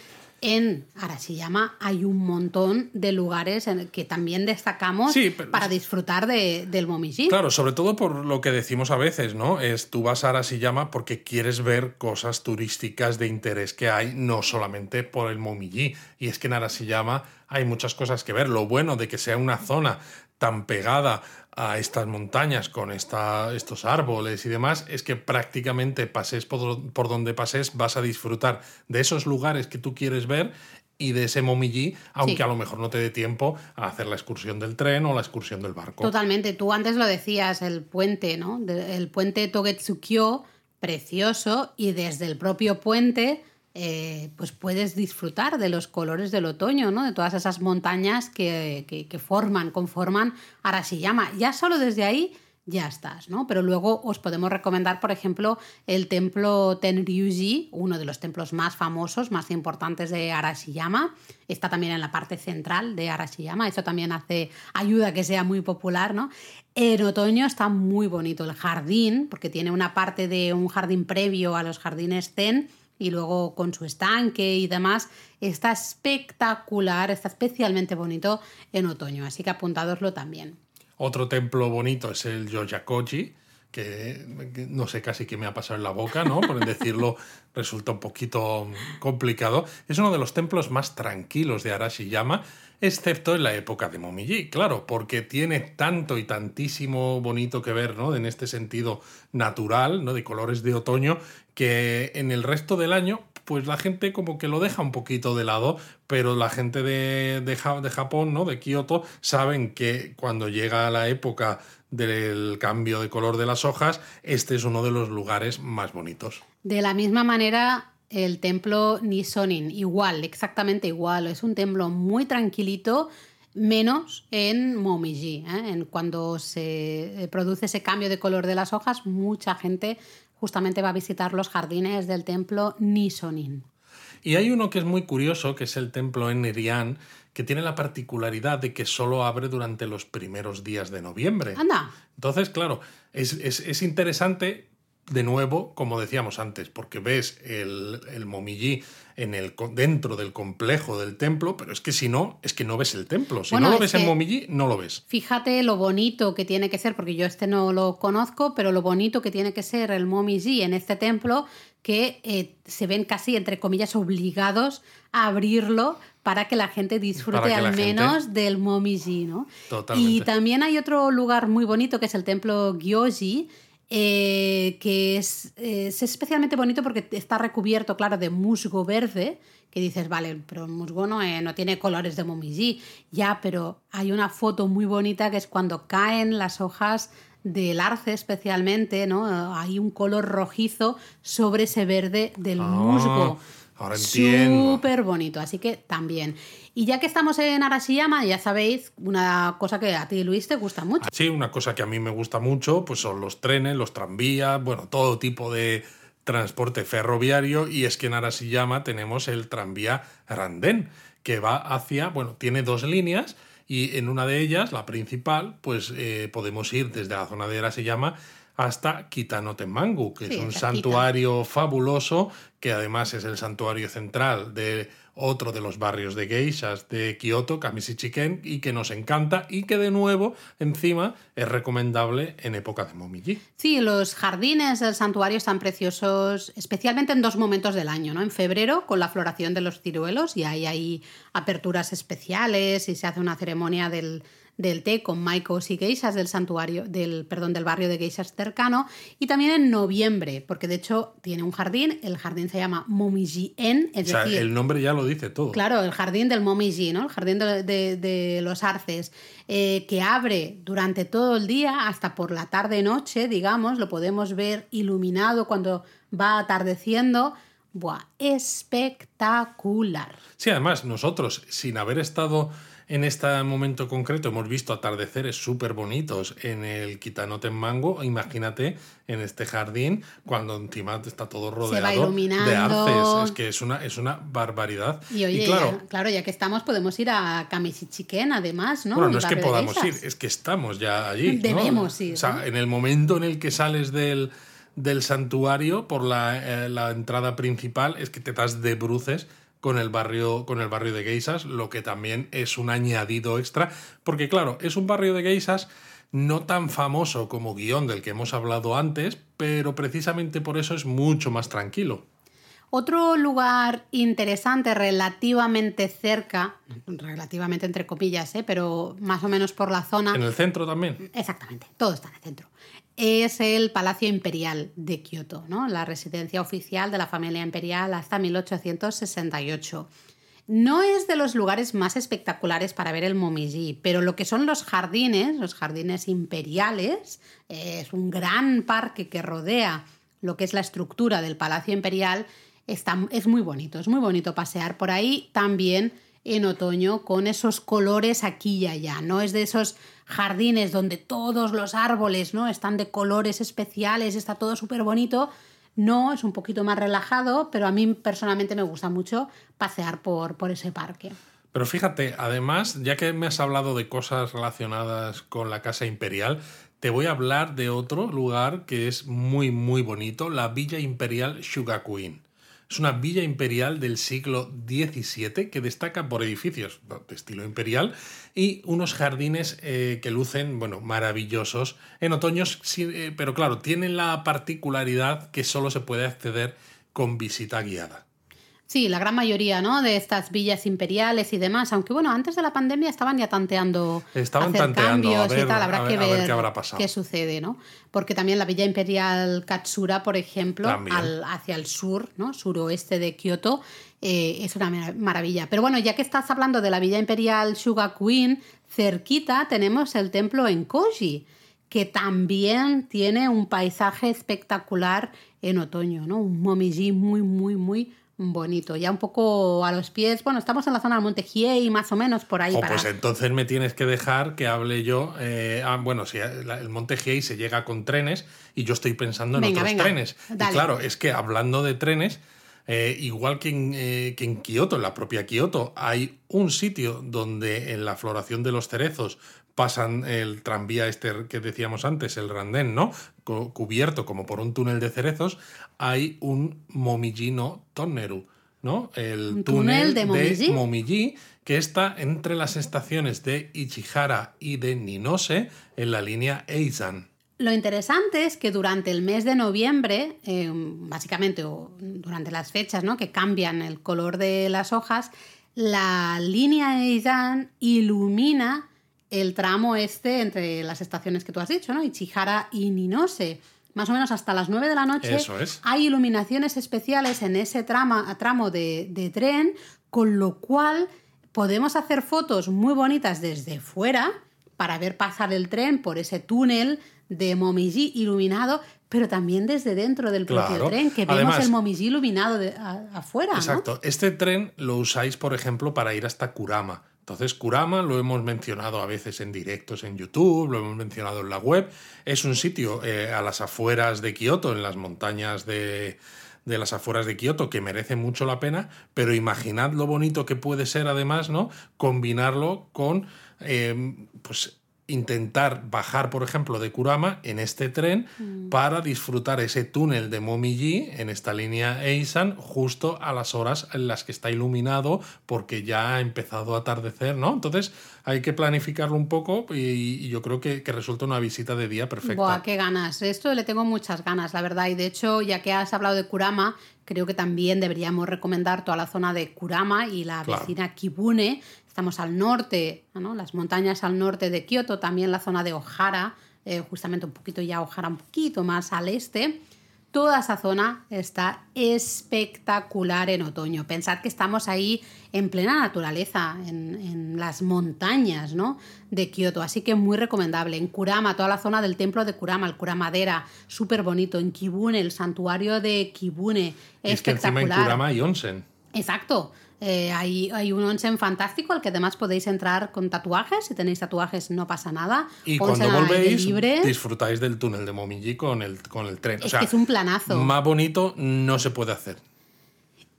en Arashiyama hay un montón de lugares en que también destacamos para disfrutar de, del Momiji. Claro, sobre todo por lo que decimos a veces, ¿no? Es tú vas a Arashiyama porque quieres ver cosas turísticas de interés que hay, no solamente por el Momiji. Y es que en Arashiyama hay muchas cosas que ver. Lo bueno de que sea una zona tan pegada a estas montañas con esta, estos árboles y demás, es que prácticamente pases por, por, donde pases vas a disfrutar de esos lugares que tú quieres ver y de ese Momiji, aunque a lo mejor no te dé tiempo a hacer la excursión del tren o la excursión del barco. Totalmente, tú antes lo decías, el puente, ¿no? El puente Togetsukyo, precioso, y desde el propio puente eh, pues puedes disfrutar de los colores del otoño, ¿no? De todas esas montañas que, que, forman, conforman Arashiyama. Ya solo desde ahí ya estás, ¿no? Pero luego os podemos recomendar, por ejemplo, el templo Tenryuji, uno de los templos más famosos, más importantes de Arashiyama. Está también en la parte central de Arashiyama. Eso también hace, ayuda a que sea muy popular, ¿no? En otoño está muy bonito el jardín, porque tiene una parte de un jardín previo a los jardines Zen y luego con su estanque y demás. Está espectacular, está especialmente bonito en otoño, así que apuntadoslo también. Otro templo bonito es el Yoyakoji, que, no sé casi qué me ha pasado en la boca, ¿no? Por decirlo [LAUGHS] resulta un poquito complicado. Es uno de los templos más tranquilos de Arashiyama, excepto en la época de Momiji, claro, porque tiene tanto y tantísimo bonito que ver, ¿no? En este sentido natural, ¿no? De colores de otoño, que en el resto del año pues la gente como que lo deja un poquito de lado, pero la gente de, de, de Japón, ¿no? De Kioto, saben que cuando llega la época del cambio de color de las hojas, este es uno de los lugares más bonitos. De la misma manera, el templo Nisonin, igual, exactamente igual. Es un templo muy tranquilito, menos en Momiji. ¿eh? En cuando se produce ese cambio de color de las hojas, mucha gente justamente va a visitar los jardines del templo Nisonin. Y hay uno que es muy curioso, que es el templo Enerian, que tiene la particularidad de que solo abre durante los primeros días de noviembre. Anda. Entonces, claro, es, es, es interesante, de nuevo, como decíamos antes, porque ves el, el momillí en el, dentro del complejo del templo, pero es que si no, es que no ves el templo. Si Bueno, no lo es ves en Momiji, no lo ves. Fíjate lo bonito que tiene que ser, porque yo este no lo conozco, pero lo bonito que tiene que ser el Momiji en este templo, que eh, se ven casi, entre comillas, obligados a abrirlo para que la gente disfrute al gente- menos del Momiji, ¿no? Totalmente. Y también hay otro lugar muy bonito que es el templo Gyoji, eh, que es, es especialmente bonito porque está recubierto, claro, de musgo verde, que dices, vale, pero el musgo no, eh, no tiene colores de momiji. Ya, pero hay una foto muy bonita que es cuando caen las hojas del arce especialmente, ¿no? Hay un color rojizo sobre ese verde del Ah, musgo. Ahora entiendo. Súper bonito, así que también. Y ya que estamos en Arashiyama, ya sabéis, una cosa que a ti, Luis, te gusta mucho. Sí, una cosa que a mí me gusta mucho, pues son los trenes, los tranvías, bueno, todo tipo de transporte ferroviario y es que en Arashiyama tenemos el tranvía Randen, que va hacia, bueno, tiene dos líneas y en una de ellas, la principal, pues eh, podemos ir desde la zona de Arashiyama hasta Kitanotenmangu, que Sí, es un santuario fabuloso, que además es el santuario central de otro de los barrios de geishas de Kioto, Kamishichiken, y que nos encanta y que de nuevo, encima, es recomendable en época de Momiji. Sí, los jardines del santuario están preciosos, especialmente en dos momentos del año, ¿no? En febrero, con la floración de los ciruelos, y ahí hay aperturas especiales y se hace una ceremonia del, del té con maicos y geishas del santuario, del, perdón, del barrio de geishas cercano, y también en noviembre, porque de hecho tiene un jardín, el jardín se llama Momiji-en, es O sea, decir, el nombre ya lo dice todo. Claro, el jardín del Momiji, ¿no? El jardín de, de- de los arces, eh, que abre durante todo el día, hasta por la tarde-noche, digamos, lo podemos ver iluminado cuando va atardeciendo. Buah, espectacular. Sí, además, nosotros, sin haber estado en este momento concreto, hemos visto atardeceres súper bonitos en el Kitanoten Mango. Imagínate en este jardín, cuando encima está todo rodeado de arces. Es que es una, es una barbaridad. Y oye, claro, ya, claro, ya que estamos, podemos ir a Kamishichiken, además, ¿no? Bueno, no es que podamos ir, es que estamos ya allí. ¿no? Debemos ir, O sea, ¿no? en el momento en el que sales del, del santuario por la, eh, la entrada principal, es que te das de bruces con el barrio con el barrio de geisas, lo que también es un añadido extra, porque claro, es un barrio de geisas no tan famoso como guion del que hemos hablado antes, pero precisamente por eso es mucho más tranquilo. Otro lugar interesante, relativamente cerca, relativamente entre comillas, ¿eh? pero más o menos por la zona. En el centro también. Exactamente, todo está en el centro. Es el Palacio Imperial de Kioto, ¿no? la residencia oficial de la familia imperial hasta 1868. No es de los lugares más espectaculares para ver el Momiji, pero lo que son los jardines, los jardines imperiales, eh, es un gran parque que rodea lo que es la estructura del Palacio Imperial, está, es muy bonito, es muy bonito pasear por ahí también en otoño con esos colores aquí y allá. No es de esos jardines donde todos los árboles ¿no? están de colores especiales, está todo súper bonito. No, es un poquito más relajado, pero a mí personalmente me gusta mucho pasear por, por ese parque. Pero fíjate, además, ya que me has hablado de cosas relacionadas con la Casa Imperial, te voy a hablar de otro lugar que es muy, muy bonito, la Villa Imperial Queen. Es una villa imperial del siglo XVII que destaca por edificios de estilo imperial y unos jardines eh, que lucen, bueno, maravillosos en otoños, eh, pero claro, tienen la particularidad que solo se puede acceder con visita guiada. Sí, la gran mayoría, ¿no? De estas villas imperiales y demás. Aunque bueno, antes de la pandemia estaban ya tanteando estaban tanteando, cambios y tal. Habrá que ver, qué habrá pasado. qué sucede, ¿no? Porque también la villa imperial Katsura, por ejemplo, hacia el sur, ¿no? Suroeste de Kioto, eh, es una maravilla. Pero bueno, ya que estás hablando de la villa imperial Queen, cerquita tenemos el templo en Koji que también tiene un paisaje espectacular en otoño, ¿no? Un momiji muy, muy, muy bonito. Ya un poco a los pies. Bueno, estamos en la zona del Monte y más o menos por ahí. Oh, Pues entonces me tienes que dejar que hable yo. Eh, ah, bueno, si el Monte Giei se llega con trenes y yo estoy pensando en otros trenes. Y claro, es que hablando de trenes. Eh, igual que en, eh, que en Kioto, en la propia Kioto, hay un sitio donde en la floración de los cerezos pasan el tranvía este que decíamos antes, el Randén, ¿no? Cubierto como por un túnel de cerezos, hay un Momijino Tonneru, ¿no? El túnel, de, Momiji? que está entre las estaciones de Ichihara y de Ninose en la línea Eizan. Lo interesante es que durante el mes de noviembre, eh, básicamente o durante las fechas ¿no? que cambian el color de las hojas, la línea Eizan ilumina el tramo este entre las estaciones que tú has dicho, ¿no? Ichihara y Ninose. Más o menos hasta las 9 de la noche hay iluminaciones especiales en ese trama, tramo de, tren, con lo cual podemos hacer fotos muy bonitas desde fuera para ver pasar el tren por ese túnel de Momiji iluminado, pero también desde dentro del propio tren, que vemos el Momiji iluminado de, afuera. Exacto. Este tren lo usáis, por ejemplo, para ir hasta Kurama. Entonces, Kurama lo hemos mencionado a veces en directos en YouTube, lo hemos mencionado en la web. Es un sitio eh, a las afueras de Kioto, en las montañas de, de las afueras de Kioto, que merece mucho la pena, pero imaginad lo bonito que puede ser además, ¿no? Combinarlo con eh, pues intentar bajar, por ejemplo, de Kurama en este tren mm. para disfrutar ese túnel de Momiji en esta línea Eisan justo a las horas en las que está iluminado porque ya ha empezado a atardecer, ¿no? Entonces hay que planificarlo un poco y, yo creo que, resulta una visita de día perfecta. Buah, qué ganas. Esto le tengo muchas ganas, la verdad. Y de hecho, ya que has hablado de Kurama, creo que también deberíamos recomendar toda la zona de Kurama y la vecina Kibune, Estamos al norte, las montañas al norte de Kioto, también la zona de Ojara, eh, justamente un poquito ya Ojara, un poquito más al este. Toda esa zona está espectacular en otoño. Pensad que estamos ahí en plena naturaleza, en, las montañas ¿no? de Kioto. Así que muy recomendable. En Kurama, toda la zona del templo de Kurama, el Kuramadera, súper bonito. En Kibune, el santuario de Kibune, espectacular. Es que encima en Kurama hay onsen. Exacto. Eh, hay, hay, un onsen fantástico al que además podéis entrar con tatuajes. Si tenéis tatuajes no pasa nada. Y cuando volvéis disfrutáis del túnel de Momiji con el, con el tren. Es que es un planazo. Más bonito no se puede hacer.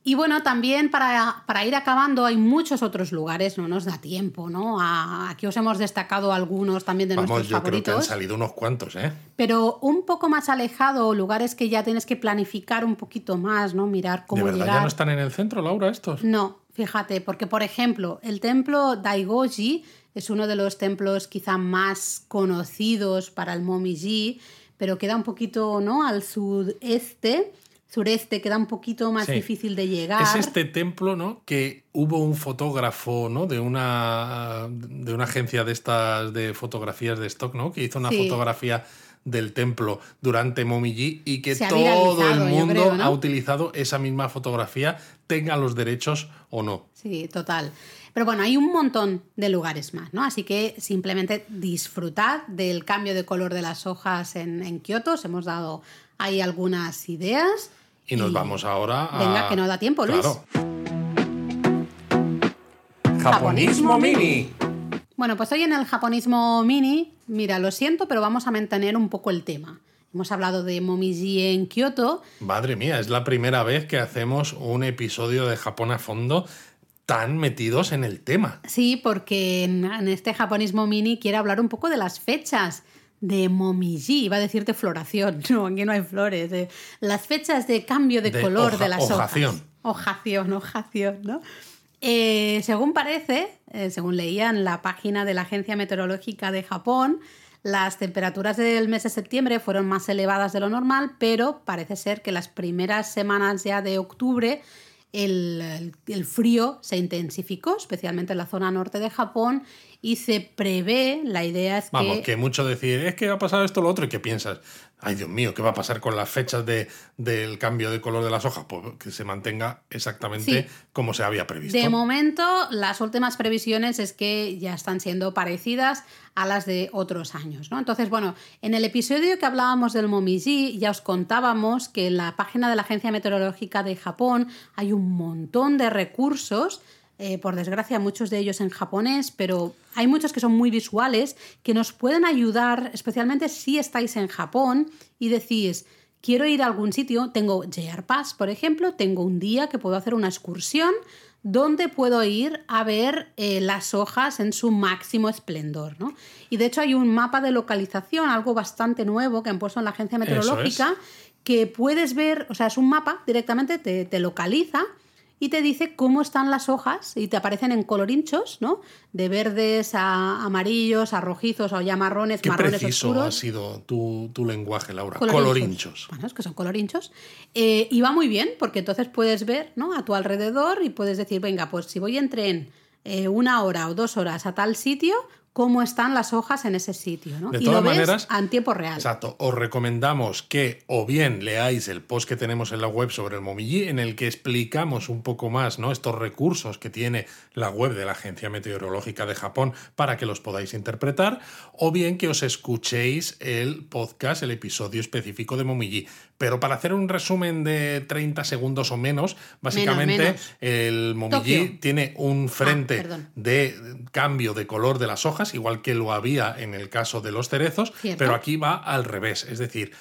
Y bueno, también para, para, ir acabando hay muchos otros lugares, no nos da tiempo, ¿no? aquí os hemos destacado algunos también de nuestros yo favoritos. Creo que han salido unos cuantos, ¿eh? Pero un poco más alejado, lugares que ya tienes que planificar un poquito más, ¿no? Mirar cómo ¿De verdad ya no están en el centro, Laura, estos? No, fíjate, porque por ejemplo, el templo Daigoji es uno de los templos quizá más conocidos para el Momiji, pero queda un poquito, ¿no? Al sudeste sureste queda un poquito más difícil de llegar. Es este templo, ¿no? Que hubo un fotógrafo, ¿no? De una, de una agencia de estas de fotografías de stock, ¿no? Que hizo una fotografía del templo durante Momiji y que todo el mundo ha utilizado esa misma fotografía, tenga los derechos o no. Sí, total. Pero bueno, hay un montón de lugares más, ¿no? Así que simplemente disfrutad del cambio de color de las hojas en, en Kioto. Os hemos dado ahí algunas ideas. Y nos vamos ahora a... Venga, que no da tiempo, Luis. Claro. Japonismo Mini. Bueno, pues hoy en el japonismo mini, mira, lo siento, pero vamos a mantener un poco el tema. Hemos hablado de Momiji en Kioto. Madre mía, es la primera vez que hacemos un episodio de Japón a fondo tan metidos en el tema. Sí, porque en, en este japonismo mini quiero hablar un poco de las fechas de Momiji, iba a decirte floración, [LAUGHS] no, aquí no hay flores, de las fechas de cambio de, De color hoja- de las hojación. hojas. Hojación, hojación, ¿no? Eh, según parece, eh, según leía en la página de la Agencia Meteorológica de Japón, las temperaturas del mes de septiembre fueron más elevadas de lo normal, pero parece ser que las primeras semanas ya de octubre el, el- frío se intensificó, especialmente en la zona norte de Japón, y se prevé, la idea es Vamos, que... que mucho decir, es que ha pasado esto o lo otro, y que piensas, ay Dios mío, ¿qué va a pasar con las fechas de, del cambio de color de las hojas? Pues que se mantenga exactamente Sí. como se había previsto. De momento, las últimas previsiones es que ya están siendo parecidas a las de otros años, ¿no? Entonces, bueno, en el episodio que hablábamos del Momiji ya os contábamos que en la página de la Agencia Meteorológica de Japón hay un montón de recursos eh, por desgracia muchos de ellos en japonés, pero hay muchos que son muy visuales que nos pueden ayudar, especialmente si estáis en Japón y decís, quiero ir a algún sitio, tengo JR Pass, por ejemplo, tengo un día que puedo hacer una excursión donde puedo ir a ver eh, las hojas en su máximo esplendor. ¿no? Y de hecho hay un mapa de localización, algo bastante nuevo que han puesto en la agencia es. meteorológica, que puedes ver, o sea, es un mapa directamente, te, te localiza y te dice cómo están las hojas y te aparecen en colorinchos, ¿no? De verdes a amarillos, a rojizos o ya marrones, Qué marrones preciso oscuros. ha sido tu, tu lenguaje, Laura. Colorinchos. Colorinchos. Bueno, es que son colorinchos. Eh, y va muy bien, porque entonces puedes ver ¿no? a tu alrededor y puedes decir, venga, pues si voy en tren eh, una hora o dos horas a tal sitio, cómo están las hojas en ese sitio. ¿no? De y todas lo ves maneras, en tiempo real. Exacto. Os recomendamos que o bien leáis el post que tenemos en la web sobre el Momiji, en el que explicamos un poco más ¿no? estos recursos que tiene la web de la Agencia Meteorológica de Japón para que los podáis interpretar, o bien que os escuchéis el podcast, el episodio específico de Momiji. Pero para hacer un resumen de 30 segundos o menos, básicamente menos. el Momiji Tokio. tiene un frente perdón. de cambio de color de las hojas, igual que lo había en el caso de los cerezos, Cierto. pero aquí va al revés. Es decir,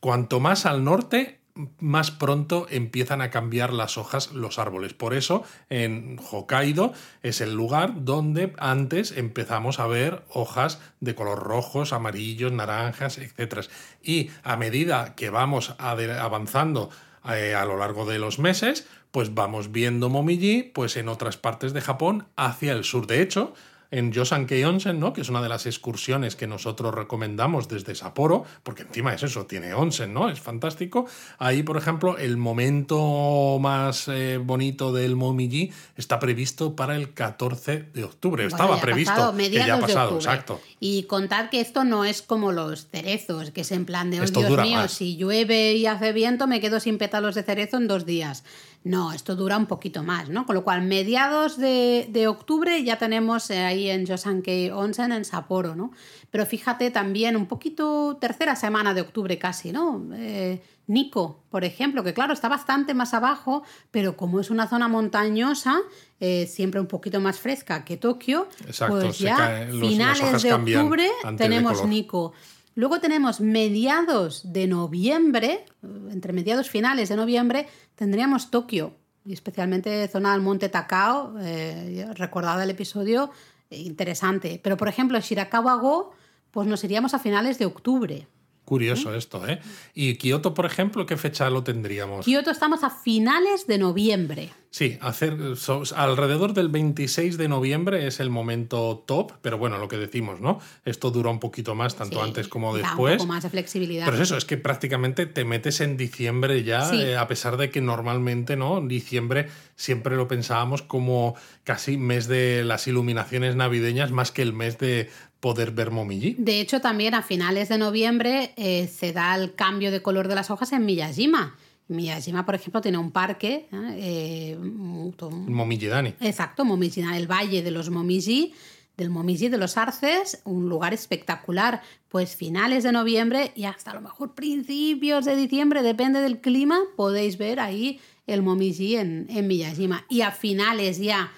cuanto más al norte, más pronto empiezan a cambiar las hojas los árboles. Por eso en Hokkaido es el lugar donde antes empezamos a ver hojas de color rojos, amarillos, naranjas, etc. Y a medida que vamos avanzando eh, a lo largo de los meses, pues vamos viendo Momiji pues en otras partes de Japón hacia el sur. De hecho, en Yosankei Onsen, ¿no? que es una de las excursiones que nosotros recomendamos desde Sapporo, porque encima es eso, tiene onsen, ¿no? Es fantástico. Ahí, por ejemplo, el momento más eh, bonito del Momiji está previsto para el 14 de octubre. Bueno, Estaba previsto, pasado, que ya ha pasado, exacto. Y contar que esto no es como los cerezos, que es en plan de, oh, Esto Dios dura mío, más. si llueve y hace viento me quedo sin pétalos de cerezo en dos días. No, esto dura un poquito más, ¿no? Con lo cual, mediados de, de octubre ya tenemos eh, ahí en Yosankei Onsen, en Sapporo, ¿no? Pero fíjate también un poquito, tercera semana de octubre casi, ¿no? Eh, Nico, por ejemplo, que claro, está bastante más abajo, pero como es una zona montañosa, eh, siempre un poquito más fresca que Tokio, Exacto, pues ya caen- los- las finales de octubre de tenemos. Nico. Luego tenemos mediados de noviembre, eh, entre mediados finales de noviembre, tendríamos Tokio, y especialmente zona del monte Takao, eh, recordada el episodio, eh, interesante. Pero por ejemplo, Shirakawa-go, pues nos iríamos a finales de octubre. Curioso esto, ¿eh? Y Kioto, por ejemplo, ¿qué fecha lo tendríamos? Kioto estamos a finales de noviembre. Sí, hacer so- alrededor del 26 de noviembre es el momento top, pero bueno, lo que decimos, ¿no? Esto dura un poquito más, tanto Sí, antes como da después. un poco más de flexibilidad. Pero es eso, es que prácticamente te metes en diciembre ya, Sí. eh, a pesar de que normalmente, ¿no? En diciembre siempre lo pensábamos como casi mes de las iluminaciones navideñas más que el mes de poder ver Momiji. De hecho, también a finales de noviembre eh, se da el cambio de color de las hojas en Miyajima. Miyajima, por ejemplo, tiene un parque. ¿eh? Eh, mu- Momiji Dani. exacto, Momiji, el Valle de los Momiji. del Momiji de los Arces, un lugar espectacular, pues finales de noviembre y hasta a lo mejor principios de diciembre, depende del clima, podéis ver ahí el Momiji en, en Miyajima. Y a finales ya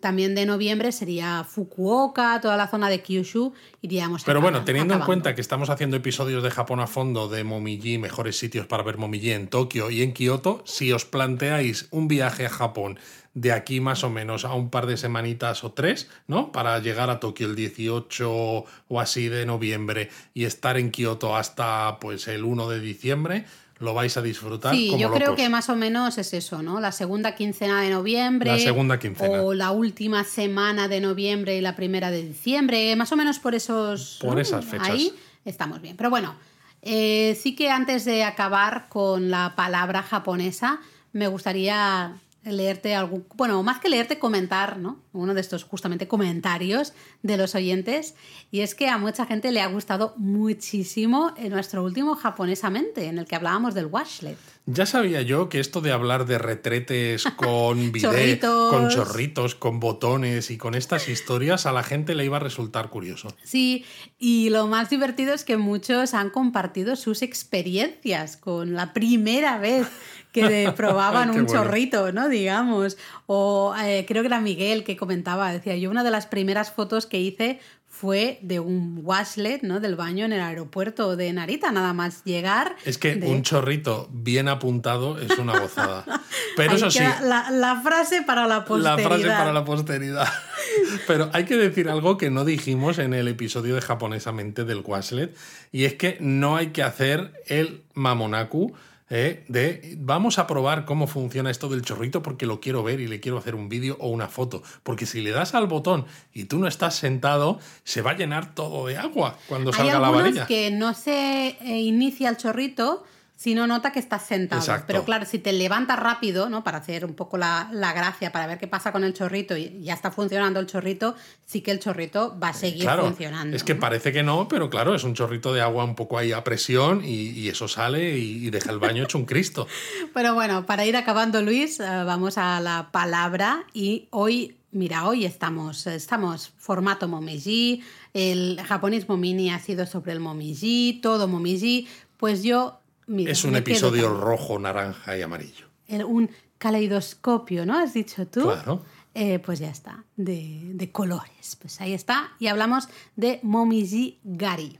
también de noviembre sería Fukuoka, toda la zona de Kyushu, iríamos Pero bueno, teniendo en cuenta que estamos haciendo episodios de Japón a fondo de Momiji, mejores sitios para ver Momiji en Tokio y en Kioto, si os planteáis un viaje a Japón de aquí más o menos a un par de semanitas o tres, ¿no? Para llegar a Tokio el 18 o así de noviembre y estar en Kioto hasta pues el 1 de diciembre, lo vais a disfrutar. Sí, yo creo que más o menos es eso, ¿no? La segunda quincena de noviembre. La segunda quincena. O la última semana de noviembre y la primera de diciembre, más o menos por esos. Por esas fechas. Ahí estamos bien. Pero bueno, eh, sí que antes de acabar con la palabra japonesa, me gustaría leerte algún, bueno, más que leerte, comentar, ¿no? Uno de estos justamente comentarios de los oyentes. Y es que a mucha gente le ha gustado muchísimo nuestro último japonesamente, en el que hablábamos del washlet. Ya sabía yo que esto de hablar de retretes [LAUGHS] con bidet, con chorritos, con botones y con estas historias a la gente le iba a resultar curioso. Sí, y lo más divertido es que muchos han compartido sus experiencias con la primera vez que [LAUGHS] probaban un chorrito, ¿no? Digamos. O eh, creo que era Miguel que comentaba, decía, yo una de las primeras fotos que hice fue de un washlet, ¿no? Del baño en el aeropuerto de Narita, nada más llegar. Es que un chorrito bien apuntado es una gozada. [LAUGHS] Pero eso sí. La, frase para la posteridad. La frase para la posteridad. [LAUGHS] Pero hay que decir algo que no dijimos en el episodio de japonesamente del washlet, y es que no hay que hacer el mamonaku ¿eh? de vamos a probar cómo funciona esto del chorrito porque lo quiero ver y le quiero hacer un vídeo o una foto. Porque si le das al botón y tú no estás sentado, se va a llenar todo de agua cuando salga la varilla. que no se eh, inicia el chorrito si no nota que estás sentado. Pero claro, si te levantas rápido, ¿no? Para hacer un poco la, gracia, para ver qué pasa con el chorrito y ya está funcionando el chorrito, sí que el chorrito va a seguir funcionando. Es que parece que no, pero claro, es un chorrito de agua un poco ahí a presión y, eso sale y, deja el baño hecho un Cristo. [LAUGHS] Pero bueno, para ir acabando, Luis, eh, vamos a la palabra y hoy Mira, hoy estamos, estamos formato Momiji, el japonismo mini ha sido sobre el Momiji, todo Momiji. Pues yo es un episodio rojo, naranja y amarillo. un caleidoscopio, ¿no? Has dicho tú. Claro. Eh, pues ya está, de, colores. Pues ahí está. Y hablamos de Momiji Gari.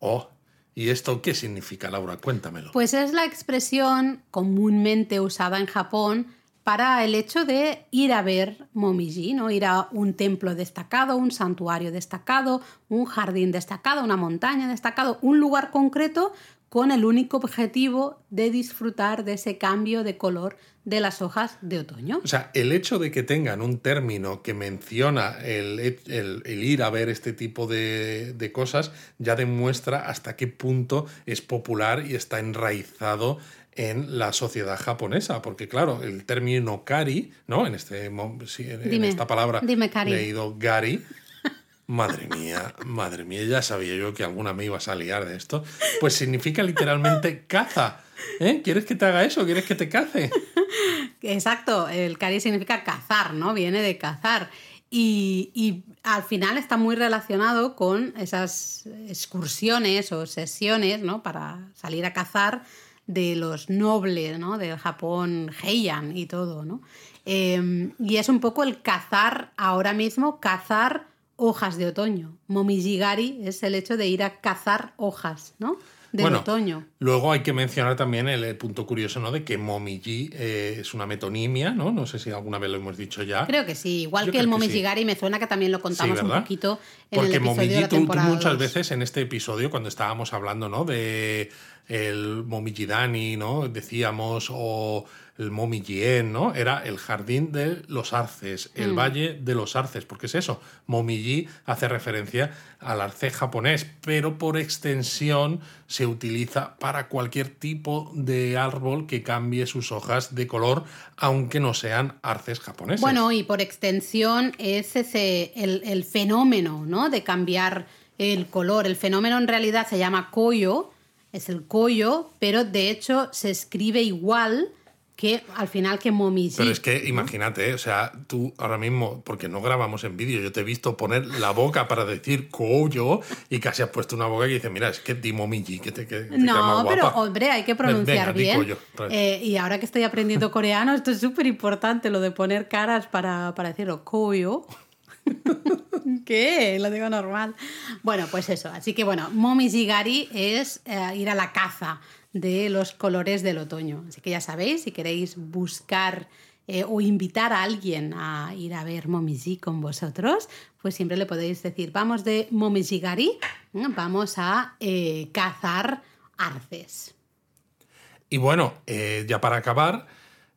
Oh, ¿y esto qué significa, Laura? Cuéntamelo. Pues es la expresión comúnmente usada en Japón para el hecho de ir a ver Momiji, ¿no? Ir a un templo destacado, un santuario destacado, un jardín destacado, una montaña destacado, un lugar concreto con el único objetivo de disfrutar de ese cambio de color de las hojas de otoño. O sea, el hecho de que tengan un término que menciona el, ir a ver este tipo de, de, cosas ya demuestra hasta qué punto es popular y está enraizado en la sociedad japonesa, porque claro, el término kari, ¿no? En, este, en esta palabra dime, leído gari, Madre mía, madre mía, ya sabía yo que alguna me iba a liar de esto. Pues significa literalmente caza. ¿Eh? ¿Quieres que te haga eso? ¿Quieres que te cace? Exacto, el cari significa cazar, ¿no? Viene de cazar. Y, y, al final está muy relacionado con esas excursiones o sesiones, ¿no? Para salir a cazar de los nobles, ¿no? Del Japón Heian y todo, ¿no? Em, y es un poco el cazar ahora mismo, cazar hojas de otoño. Momijigari es el hecho de ir a cazar hojas, ¿no? De otoño. Luego hay que mencionar también el, punto curioso, ¿no? De que momiji eh, es una metonimia, ¿no? No sé si alguna vez lo hemos dicho ya. Creo que sí. Igual que el momijigari me suena que también lo contamos un poquito en Porque el episodio momiji, tú, muchas veces en este episodio, cuando estábamos hablando, ¿no? De el momijidani, ¿no? Decíamos, o el Momijien, ¿no? Era el jardín de los arces, el mm. valle de los arces, porque es eso. Momiji hace referencia al arce japonés, pero por extensión se utiliza para cualquier tipo de árbol que cambie sus hojas de color, aunque no sean arces japoneses. Bueno, y por extensión es ese el, el fenómeno, ¿no? De cambiar el color. El fenómeno en realidad se llama koyo, es el koyo, pero de hecho se escribe igual que al final que Momiji. Pero es que imagínate, o sea, tú ahora mismo, porque no grabamos en vídeo, yo te he visto poner la boca para decir coyo y casi has puesto una boca y dices, mira, es que di Momiji, que te, que te no, pero guapa. hombre, hay que pronunciar Venga, bien. coyo. Eh, y ahora que estoy aprendiendo coreano, esto es súper importante, lo de poner caras para, para decirlo. Koyo. [LAUGHS] ¿Qué? Lo digo normal. Bueno, pues eso. Así que bueno, Momijigari es eh, ir a la caza de los colores del otoño. Así que ya sabéis, si queréis buscar eh, o invitar a alguien a ir a ver Momiji con vosotros, pues siempre le podéis decir, vamos de Momijigari, vamos a eh, cazar arces. Y bueno, eh, ya para acabar,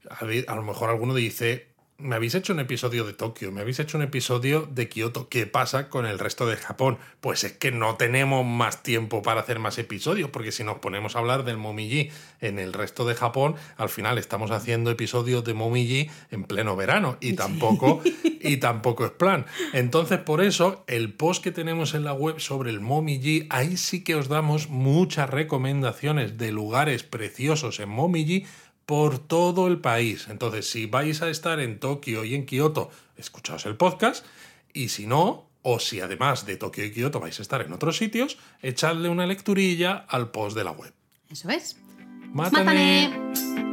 a lo mejor alguno dice, me habéis hecho un episodio de Tokio, me habéis hecho un episodio de Kioto, ¿qué pasa con el resto de Japón? Pues es que no tenemos más tiempo para hacer más episodios, porque si nos ponemos a hablar del Momiji en el resto de Japón, al final estamos haciendo episodios de Momiji en pleno verano y tampoco, [LAUGHS] y tampoco es plan. Entonces, por eso, el post que tenemos en la web sobre el Momiji, ahí sí que os damos muchas recomendaciones de lugares preciosos en Momiji por todo el país. Entonces, si vais a estar en Tokio y en Kioto, escuchaos el podcast. Y si no, o si además de Tokio y Kioto vais a estar en otros sitios, echadle una lecturilla al post de la web. Eso es. ¡Mátane! ¡Mátane!